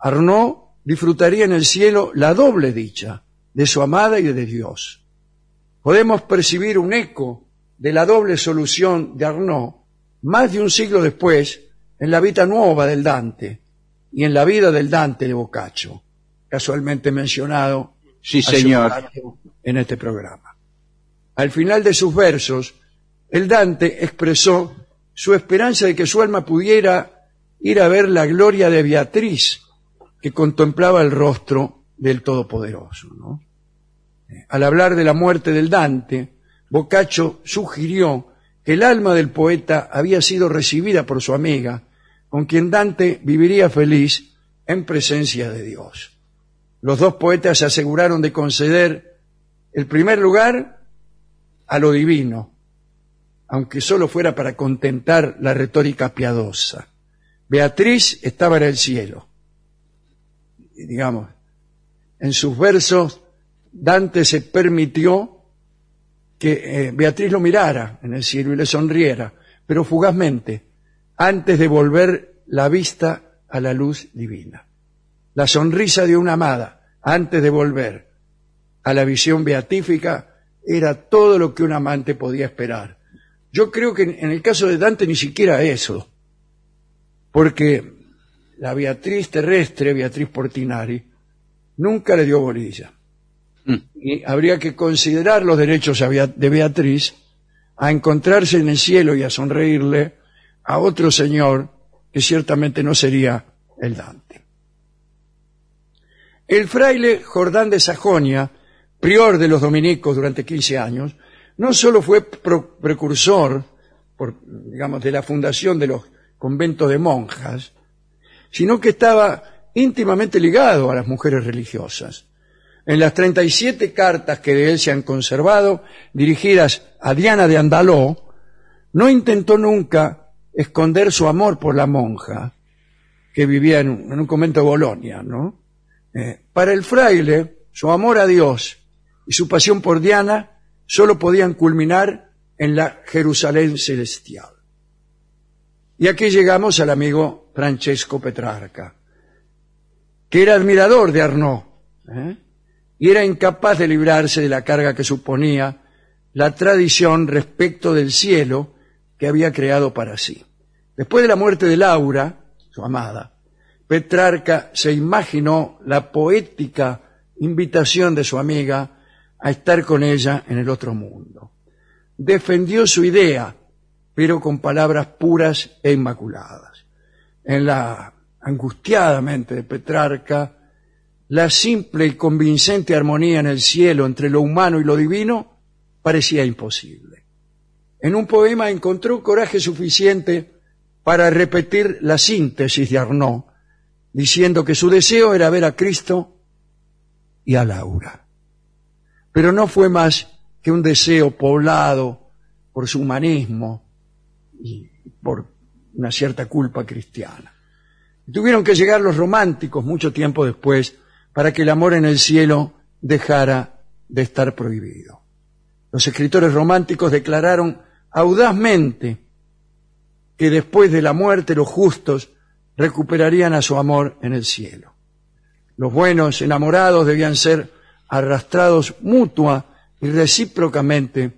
Arnaud disfrutaría en el cielo la doble dicha de su amada y de Dios. Podemos percibir un eco de la doble solución de Arnaud más de un siglo después en la Vita Nuova del Dante y en la vida del Dante de Boccaccio, casualmente mencionado Sí, señor. en este programa. Al final de sus versos, el Dante expresó su esperanza de que su alma pudiera ir a ver la gloria de Beatriz, que contemplaba el rostro del Todopoderoso. ¿no? Eh, Al hablar de la muerte del Dante, Boccaccio sugirió que el alma del poeta había sido recibida por su amiga, con quien Dante viviría feliz en presencia de Dios. Los dos poetas se aseguraron de conceder el primer lugar a lo divino, aunque solo fuera para contentar la retórica piadosa. Beatriz estaba en el cielo. Digamos, en sus versos, Dante se permitió que eh, Beatriz lo mirara en el cielo y le sonriera, pero fugazmente, antes de volver la vista a la luz divina. La sonrisa de una amada, antes de volver a la visión beatífica, era todo lo que un amante podía esperar. Yo creo que en el caso de Dante ni siquiera eso, porque la Beatriz terrestre, Beatriz Portinari, nunca le dio bolilla. Y habría que considerar los derechos de Beatriz a encontrarse en el cielo y a sonreírle a otro señor que ciertamente no sería el Dante. El fraile Jordán de Sajonia, prior de los dominicos durante 15 años, no solo fue precursor, por, digamos, de la fundación de los conventos de monjas, sino que estaba íntimamente ligado a las mujeres religiosas. En las 37 cartas que de él se han conservado, dirigidas a Diana de Andaló, no intentó nunca esconder su amor por la monja que vivía en un, en un convento de Bolonia, ¿no? Eh, para el fraile, su amor a Dios y su pasión por Diana solo podían culminar en la Jerusalén celestial. Y aquí llegamos al amigo Francesco Petrarca, que era admirador de Arnaud ¿eh? y era incapaz de librarse de la carga que suponía la tradición respecto del cielo que había creado para sí. Después de la muerte de Laura, su amada, Petrarca se imaginó la poética invitación de su amiga a estar con ella en el otro mundo. Defendió su idea, pero con palabras puras e inmaculadas. En la angustiada mente de Petrarca, la simple y convincente armonía en el cielo entre lo humano y lo divino parecía imposible. En un poema encontró coraje suficiente para repetir la síntesis de Arnaud, diciendo que su deseo era ver a Cristo y a Laura. Pero no fue más que un deseo poblado por su humanismo y por una cierta culpa cristiana. Tuvieron que llegar los románticos mucho tiempo después para que el amor en el cielo dejara de estar prohibido. Los escritores románticos declararon audazmente que después de la muerte los justos recuperarían a su amor en el cielo. Los buenos enamorados debían ser arrastrados mutua y recíprocamente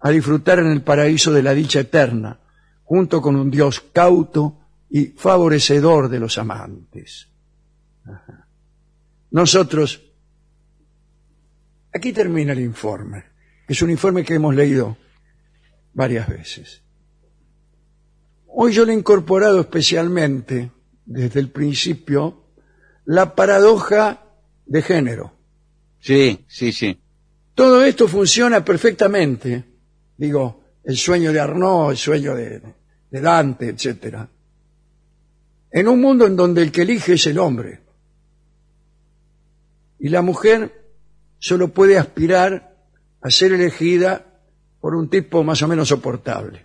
a disfrutar en el paraíso de la dicha eterna, junto con un Dios cauto y favorecedor de los amantes. Nosotros, aquí termina el informe, es un informe que hemos leído varias veces. Hoy yo le he incorporado especialmente, desde el principio, la paradoja de género. Sí, sí, sí. Todo esto funciona perfectamente. Digo, el sueño de Arnaud, el sueño de, Dante, etcétera. En un mundo en donde el que elige es el hombre. Y la mujer solo puede aspirar a ser elegida por un tipo más o menos soportable.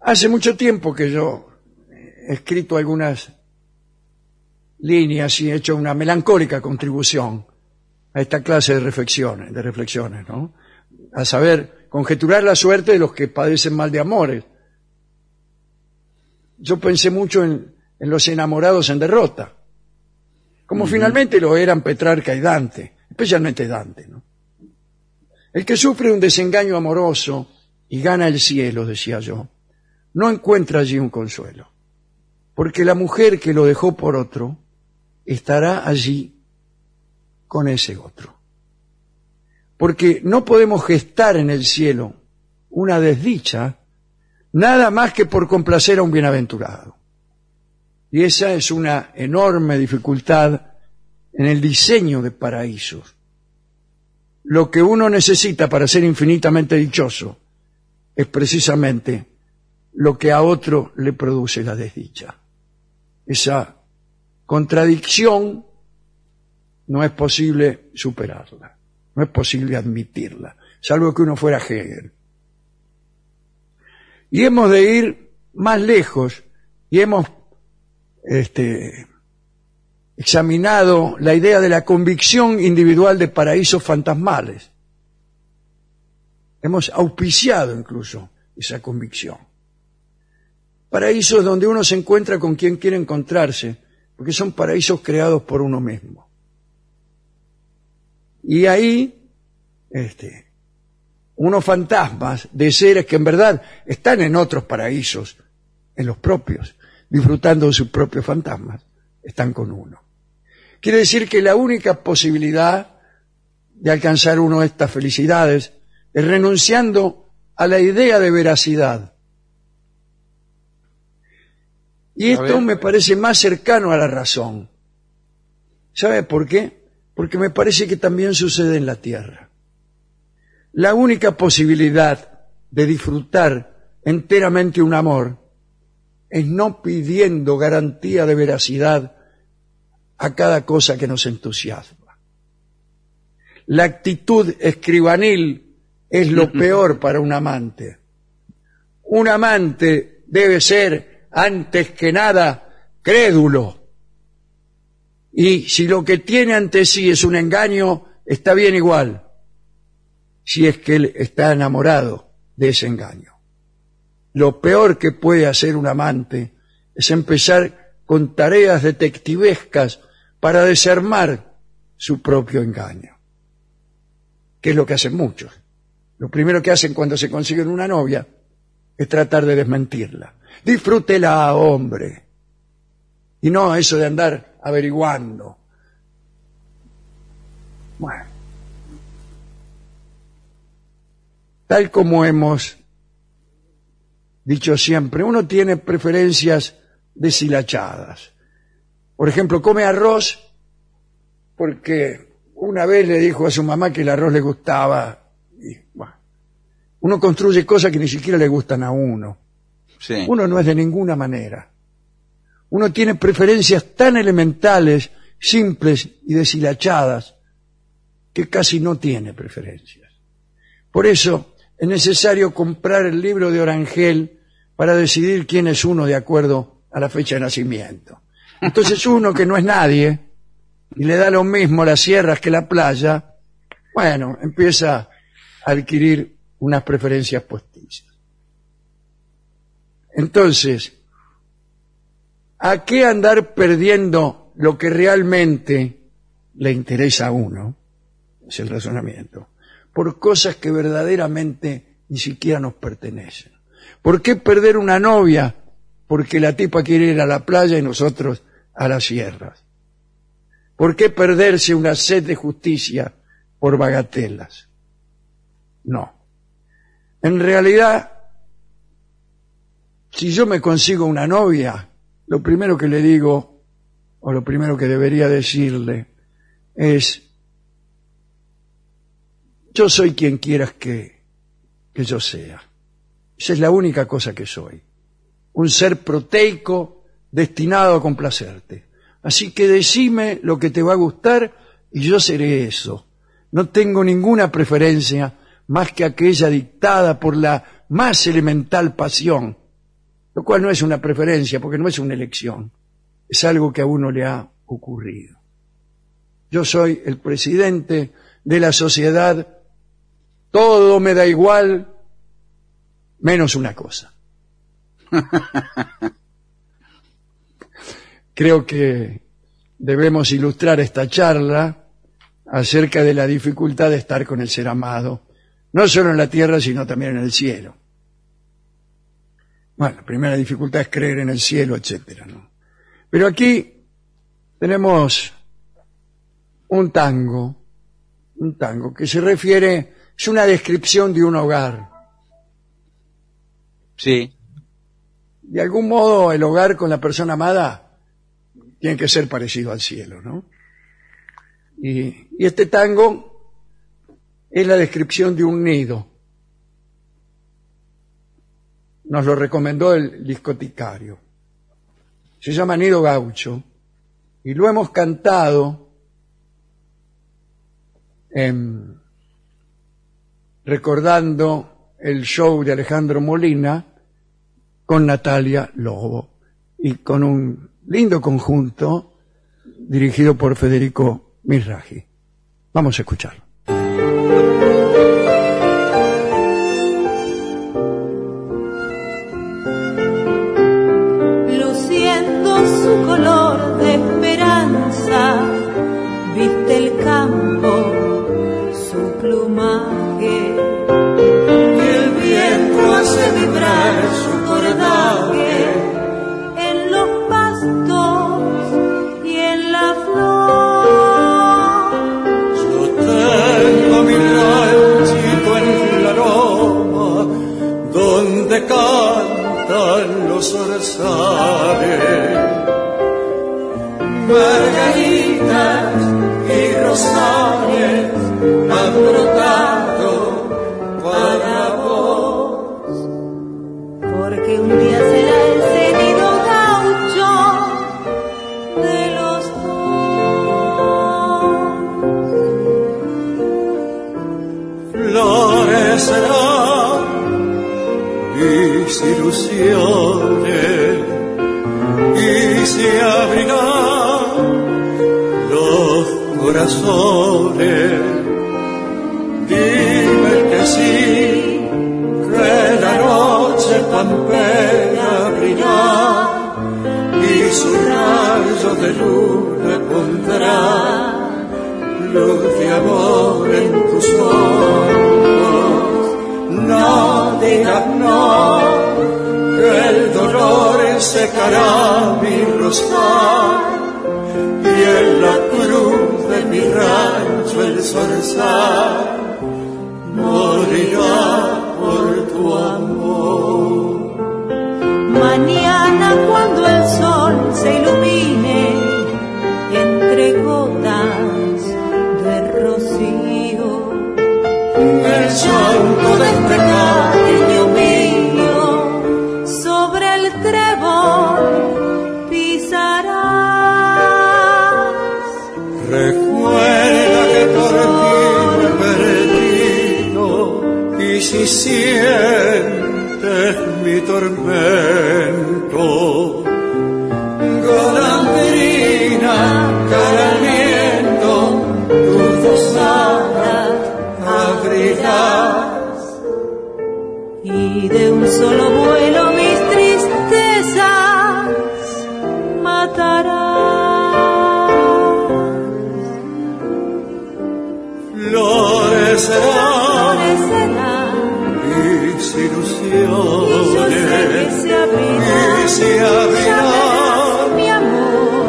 Hace mucho tiempo que yo he escrito algunas líneas y he hecho una melancólica contribución a esta clase de reflexiones, de reflexiones, ¿no? A saber, conjeturar la suerte de los que padecen mal de amores. Yo pensé mucho en, en los enamorados en derrota, como finalmente lo eran Petrarca y Dante, especialmente Dante, ¿no? El que sufre un desengaño amoroso y gana el cielo, decía yo, no encuentra allí un consuelo, porque la mujer que lo dejó por otro estará allí con ese otro. Porque no podemos gestar en el cielo una desdicha nada más que por complacer a un bienaventurado. Y esa es una enorme dificultad en el diseño de paraísos. Lo que uno necesita para ser infinitamente dichoso es precisamente lo que a otro le produce la desdicha. Esa contradicción no es posible superarla, no es posible admitirla, salvo que uno fuera Hegel. Y hemos de ir más lejos y hemos este, examinado la idea de la convicción individual de paraísos fantasmales. Hemos auspiciado incluso esa convicción. Paraísos donde uno se encuentra con quien quiere encontrarse, porque son paraísos creados por uno mismo. Y ahí, este, unos fantasmas de seres que en verdad están en otros paraísos, en los propios, disfrutando de sus propios fantasmas, están con uno. Quiere decir que la única posibilidad de alcanzar uno estas felicidades es renunciando a la idea de veracidad. Y esto me parece más cercano a la razón. ¿Sabe por qué? Porque me parece que también sucede en la tierra. La única posibilidad de disfrutar enteramente un amor es no pidiendo garantía de veracidad a cada cosa que nos entusiasma. La actitud escribanil es lo peor para un amante. Un amante debe ser, antes que nada, crédulo. Y si lo que tiene ante sí es un engaño, está bien igual. si es que él está enamorado de ese engaño. Lo peor que puede hacer un amante es empezar con tareas detectivescas para desarmar su propio engaño, que es lo que hacen muchos. Lo primero que hacen cuando se consiguen una novia es tratar de desmentirla. Disfrútela, hombre. Y no eso de andar averiguando. Bueno. Tal como hemos dicho siempre, uno tiene preferencias deshilachadas. Por ejemplo, come arroz porque una vez le dijo a su mamá que el arroz le gustaba. Y, bueno, uno construye cosas que ni siquiera le gustan a uno. Sí. Uno no es de ninguna manera. Uno tiene preferencias tan elementales, simples y deshilachadas, que casi no tiene preferencias. Por eso es necesario comprar el libro de Orangel para decidir quién es uno de acuerdo a la fecha de nacimiento. Entonces uno que no es nadie y le da lo mismo las sierras que la playa, bueno, empieza a adquirir unas preferencias postizas. Entonces, ¿a qué andar perdiendo lo que realmente le interesa a uno? Es el razonamiento. Por cosas que verdaderamente ni siquiera nos pertenecen. ¿Por qué perder una novia? Porque la tipa quiere ir a la playa y nosotros a las sierras. ¿Por qué perderse una sed de justicia por bagatelas? No. En realidad, si yo me consigo una novia, lo primero que le digo, o lo primero que debería decirle, es, yo soy quien quieras que, que yo sea. Esa es la única cosa que soy. Un ser proteico destinado a complacerte. Así que decime lo que te va a gustar y yo seré eso. No tengo ninguna preferencia más que aquella dictada por la más elemental pasión, lo cual no es una preferencia porque no es una elección, es algo que a uno le ha ocurrido. Yo soy el presidente de la sociedad, todo me da igual, menos una cosa. Creo que debemos ilustrar esta charla acerca de la dificultad de estar con el ser amado, no solo en la tierra, sino también en el cielo. Bueno, la primera dificultad es creer en el cielo, etcétera, ¿no? Pero aquí tenemos un tango, un tango que se refiere, es una descripción de un hogar. Sí. De algún modo el hogar con la persona amada tiene que ser parecido al cielo, ¿no? Y, y este tango es la descripción de un nido. Nos lo recomendó el discoticario. Se llama Nido Gaucho y lo hemos cantado em, recordando el show de Alejandro Molina con Natalia Lobo y con un lindo conjunto dirigido por Federico Mirraji. Vamos a escucharlo. tan secará mi rosal y en la cruz de mi rancho el zorzal Florecerá Florecerá, mis ilusiones y se abrirán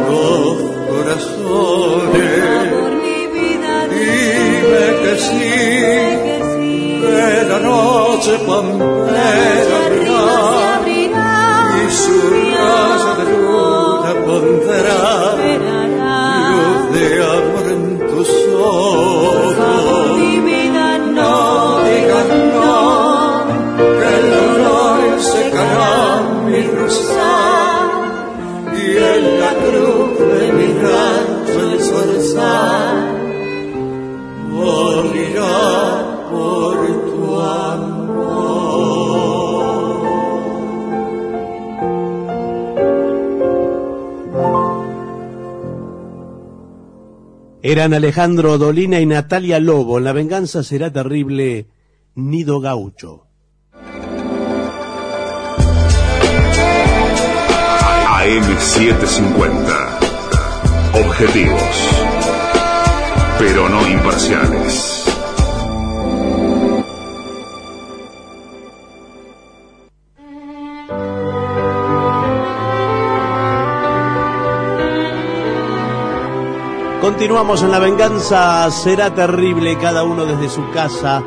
los corazones. por mi vida Dime que sí, que la noche hacia Eran Alejandro Dolina y Natalia Lobo. La venganza será terrible. Nido Gaucho. AM750. Objetivos. Pero no imparciales. Continuamos en La venganza será terrible. Cada uno desde su casa.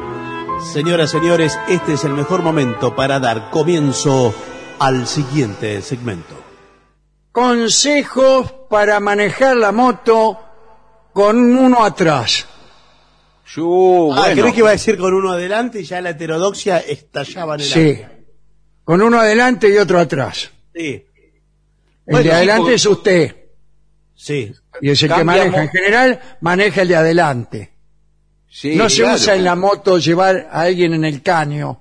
Señoras, señores, este es el mejor momento para dar comienzo al siguiente segmento. Consejos para manejar la moto con uno atrás. Yo, Ah, bueno, creí que iba a decir con uno adelante y ya la heterodoxia estallaba en el Sí. aire. Con uno adelante y otro atrás. Sí. El Bueno, de sí, adelante porque- es usted. Sí. Y es el que maneja. En general, maneja el de adelante. sí, no se claro. usa en la moto llevar a alguien en el caño.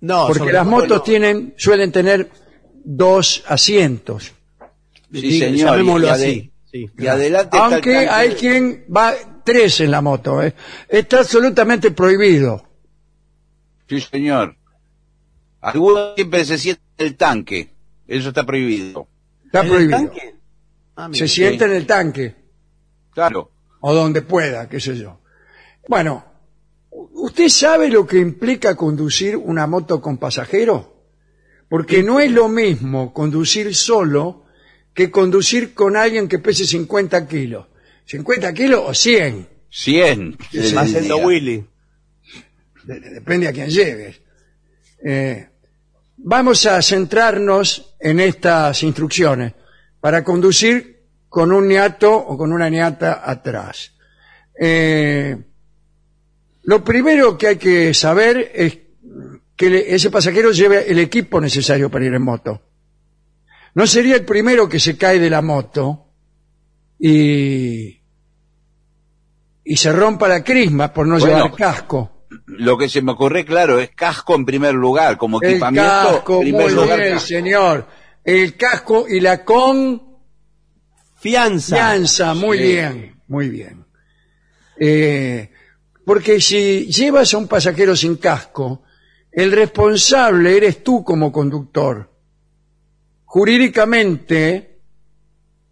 No, Porque las motos no. tienen, suelen tener dos asientos. Sí, señor. Llamémoslo y así. Sí. Y adelante está el Aunque hay quien va tres en la moto. ¿eh? Está absolutamente prohibido. Sí, señor. Algunos siempre se sienten en el tanque. Eso está prohibido. Está ¿En el prohibido. tanque? Ah, mira. Se siente en el tanque. Claro. o donde pueda, qué sé yo. Bueno, ¿usted sabe lo que implica conducir una moto con pasajero? Porque no es lo mismo conducir solo que conducir con alguien que pese 50 kilos. 50 kilos o 100, 100. Va haciendo Willy. de- de- depende a quién lleves. Eh, vamos a centrarnos en estas instrucciones para conducir con un niato o con una niata atrás. Eh, lo primero que hay que saber es que ese pasajero lleve el equipo necesario para ir en moto. No sería el primero que se cae de la moto y, y se rompa la crisma por no Bueno, llevar casco. Lo que se me ocurre, claro, es casco en primer lugar, como El equipamiento. casco, en primer muy lugar, bien, casco. señor. El casco y la con Fianza. Fianza, muy Sí. bien, muy bien. Eh, porque si llevas a un pasajero sin casco, el responsable eres tú como conductor. Jurídicamente,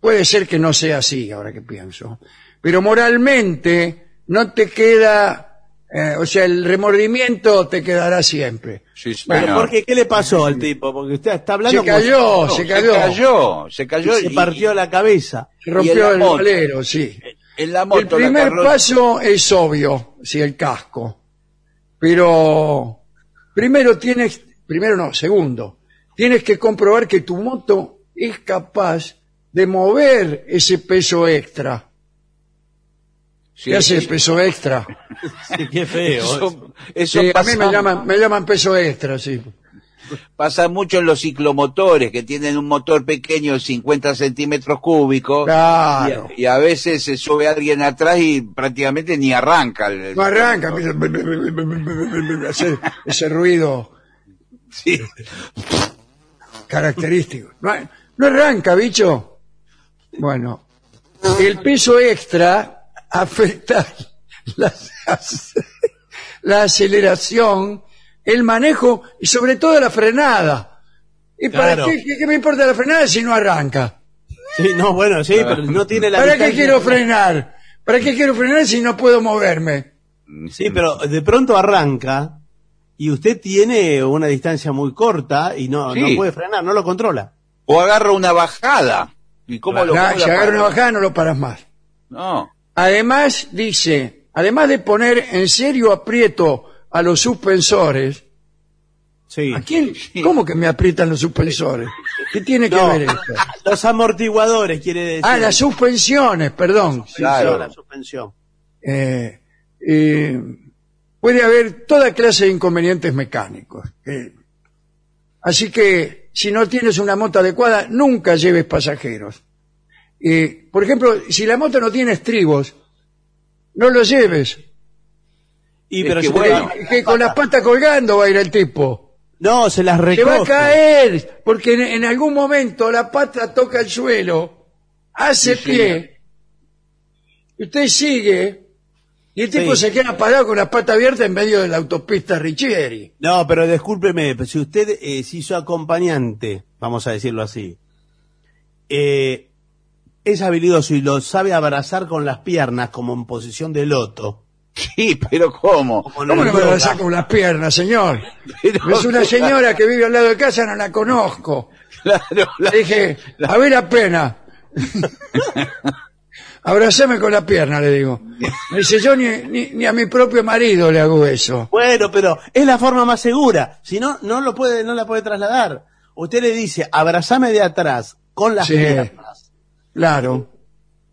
puede ser que no sea así, ahora que pienso, pero moralmente no te queda, eh, o sea, el remordimiento te quedará siempre. Sí, Pero señor. ¿por qué? ¿Qué le pasó al tipo? Porque usted está hablando Se cayó, se Se cayó, cayó, se cayó. se y- partió la cabeza. se y rompió el moto. valero, sí. En la El moto, la primer paso es obvio, sí, el casco. Pero primero tienes, primero no, segundo, tienes que comprobar que tu moto es capaz de mover ese peso extra. Sí, ¿Qué hace peso extra? Sí, qué feo. Eso, eso Sí, a mí me llaman, me llaman peso extra, sí. pasa mucho en los ciclomotores, que tienen un motor pequeño de 50 centímetros cúbicos. Claro. Y, y a veces se sube alguien atrás y prácticamente ni arranca. el- No arranca, hace ese ruido Sí. característico. No, no arranca, bicho. Bueno, el peso extra afecta la, la aceleración, el manejo y sobre todo la frenada. ¿Y para Claro. qué, qué- qué me importa la frenada si no arranca? Sí, no, bueno, sí, pero no tiene la ¿Para qué distancia- quiero frenar? ¿Para qué quiero frenar si no puedo moverme? Sí, pero de pronto arranca y usted tiene una distancia muy corta y no, Sí. no puede frenar, no lo controla. O agarra una bajada. ¿Y cómo lo cómo si la una bajada no lo paras más. No. Además, dice, además de poner en serio aprieto a los suspensores, Sí. ¿a quién? ¿Cómo que me aprietan los suspensores? ¿Qué tiene que No. ver esto? Los amortiguadores, quiere decir. Ah, las suspensiones, perdón. Claro. la suspensión. Eh, eh, puede haber toda clase de inconvenientes mecánicos. Eh, así que, si no tienes una moto adecuada, nunca lleves pasajeros. Eh, por ejemplo, si la moto no tiene estribos, no lo lleves. Y Es pero que se bueno. que con las patas colgando va a ir el tipo. No, se las Se recoge. va a caer, porque en, en algún momento la pata toca el suelo, hace Sí, pie, y usted sigue, y el tipo Sí. se queda parado con la pata abierta en medio de la autopista Richieri. No, pero discúlpeme, pero si usted eh, se hizo acompañante, vamos a decirlo así, eh, es habilidoso y lo sabe abrazar con las piernas como en posición de loto. Sí, pero ¿cómo? Como ¿Cómo no me yoga. va a sacar con las piernas, señor? Pero- Es una señora que vive al lado de casa, no la conozco. Claro, la- Le dije, a ver la pena. Abrázame con la pierna, le digo. Me dice, yo ni, ni, ni a mi propio marido le hago eso. Bueno, pero es la forma más segura. Si no, no lo puede, no la puede trasladar. Usted le dice, abrazame de atrás con las Sí. piernas. Claro.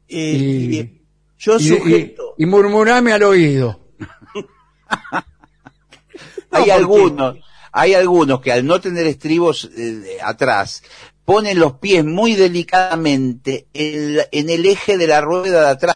Eh, Y- y yo Y, sujeto. y, y murmurame al oído. hay algunos, hay algunos que al no tener estribos eh, atrás, ponen los pies muy delicadamente en, en el eje de la rueda de atrás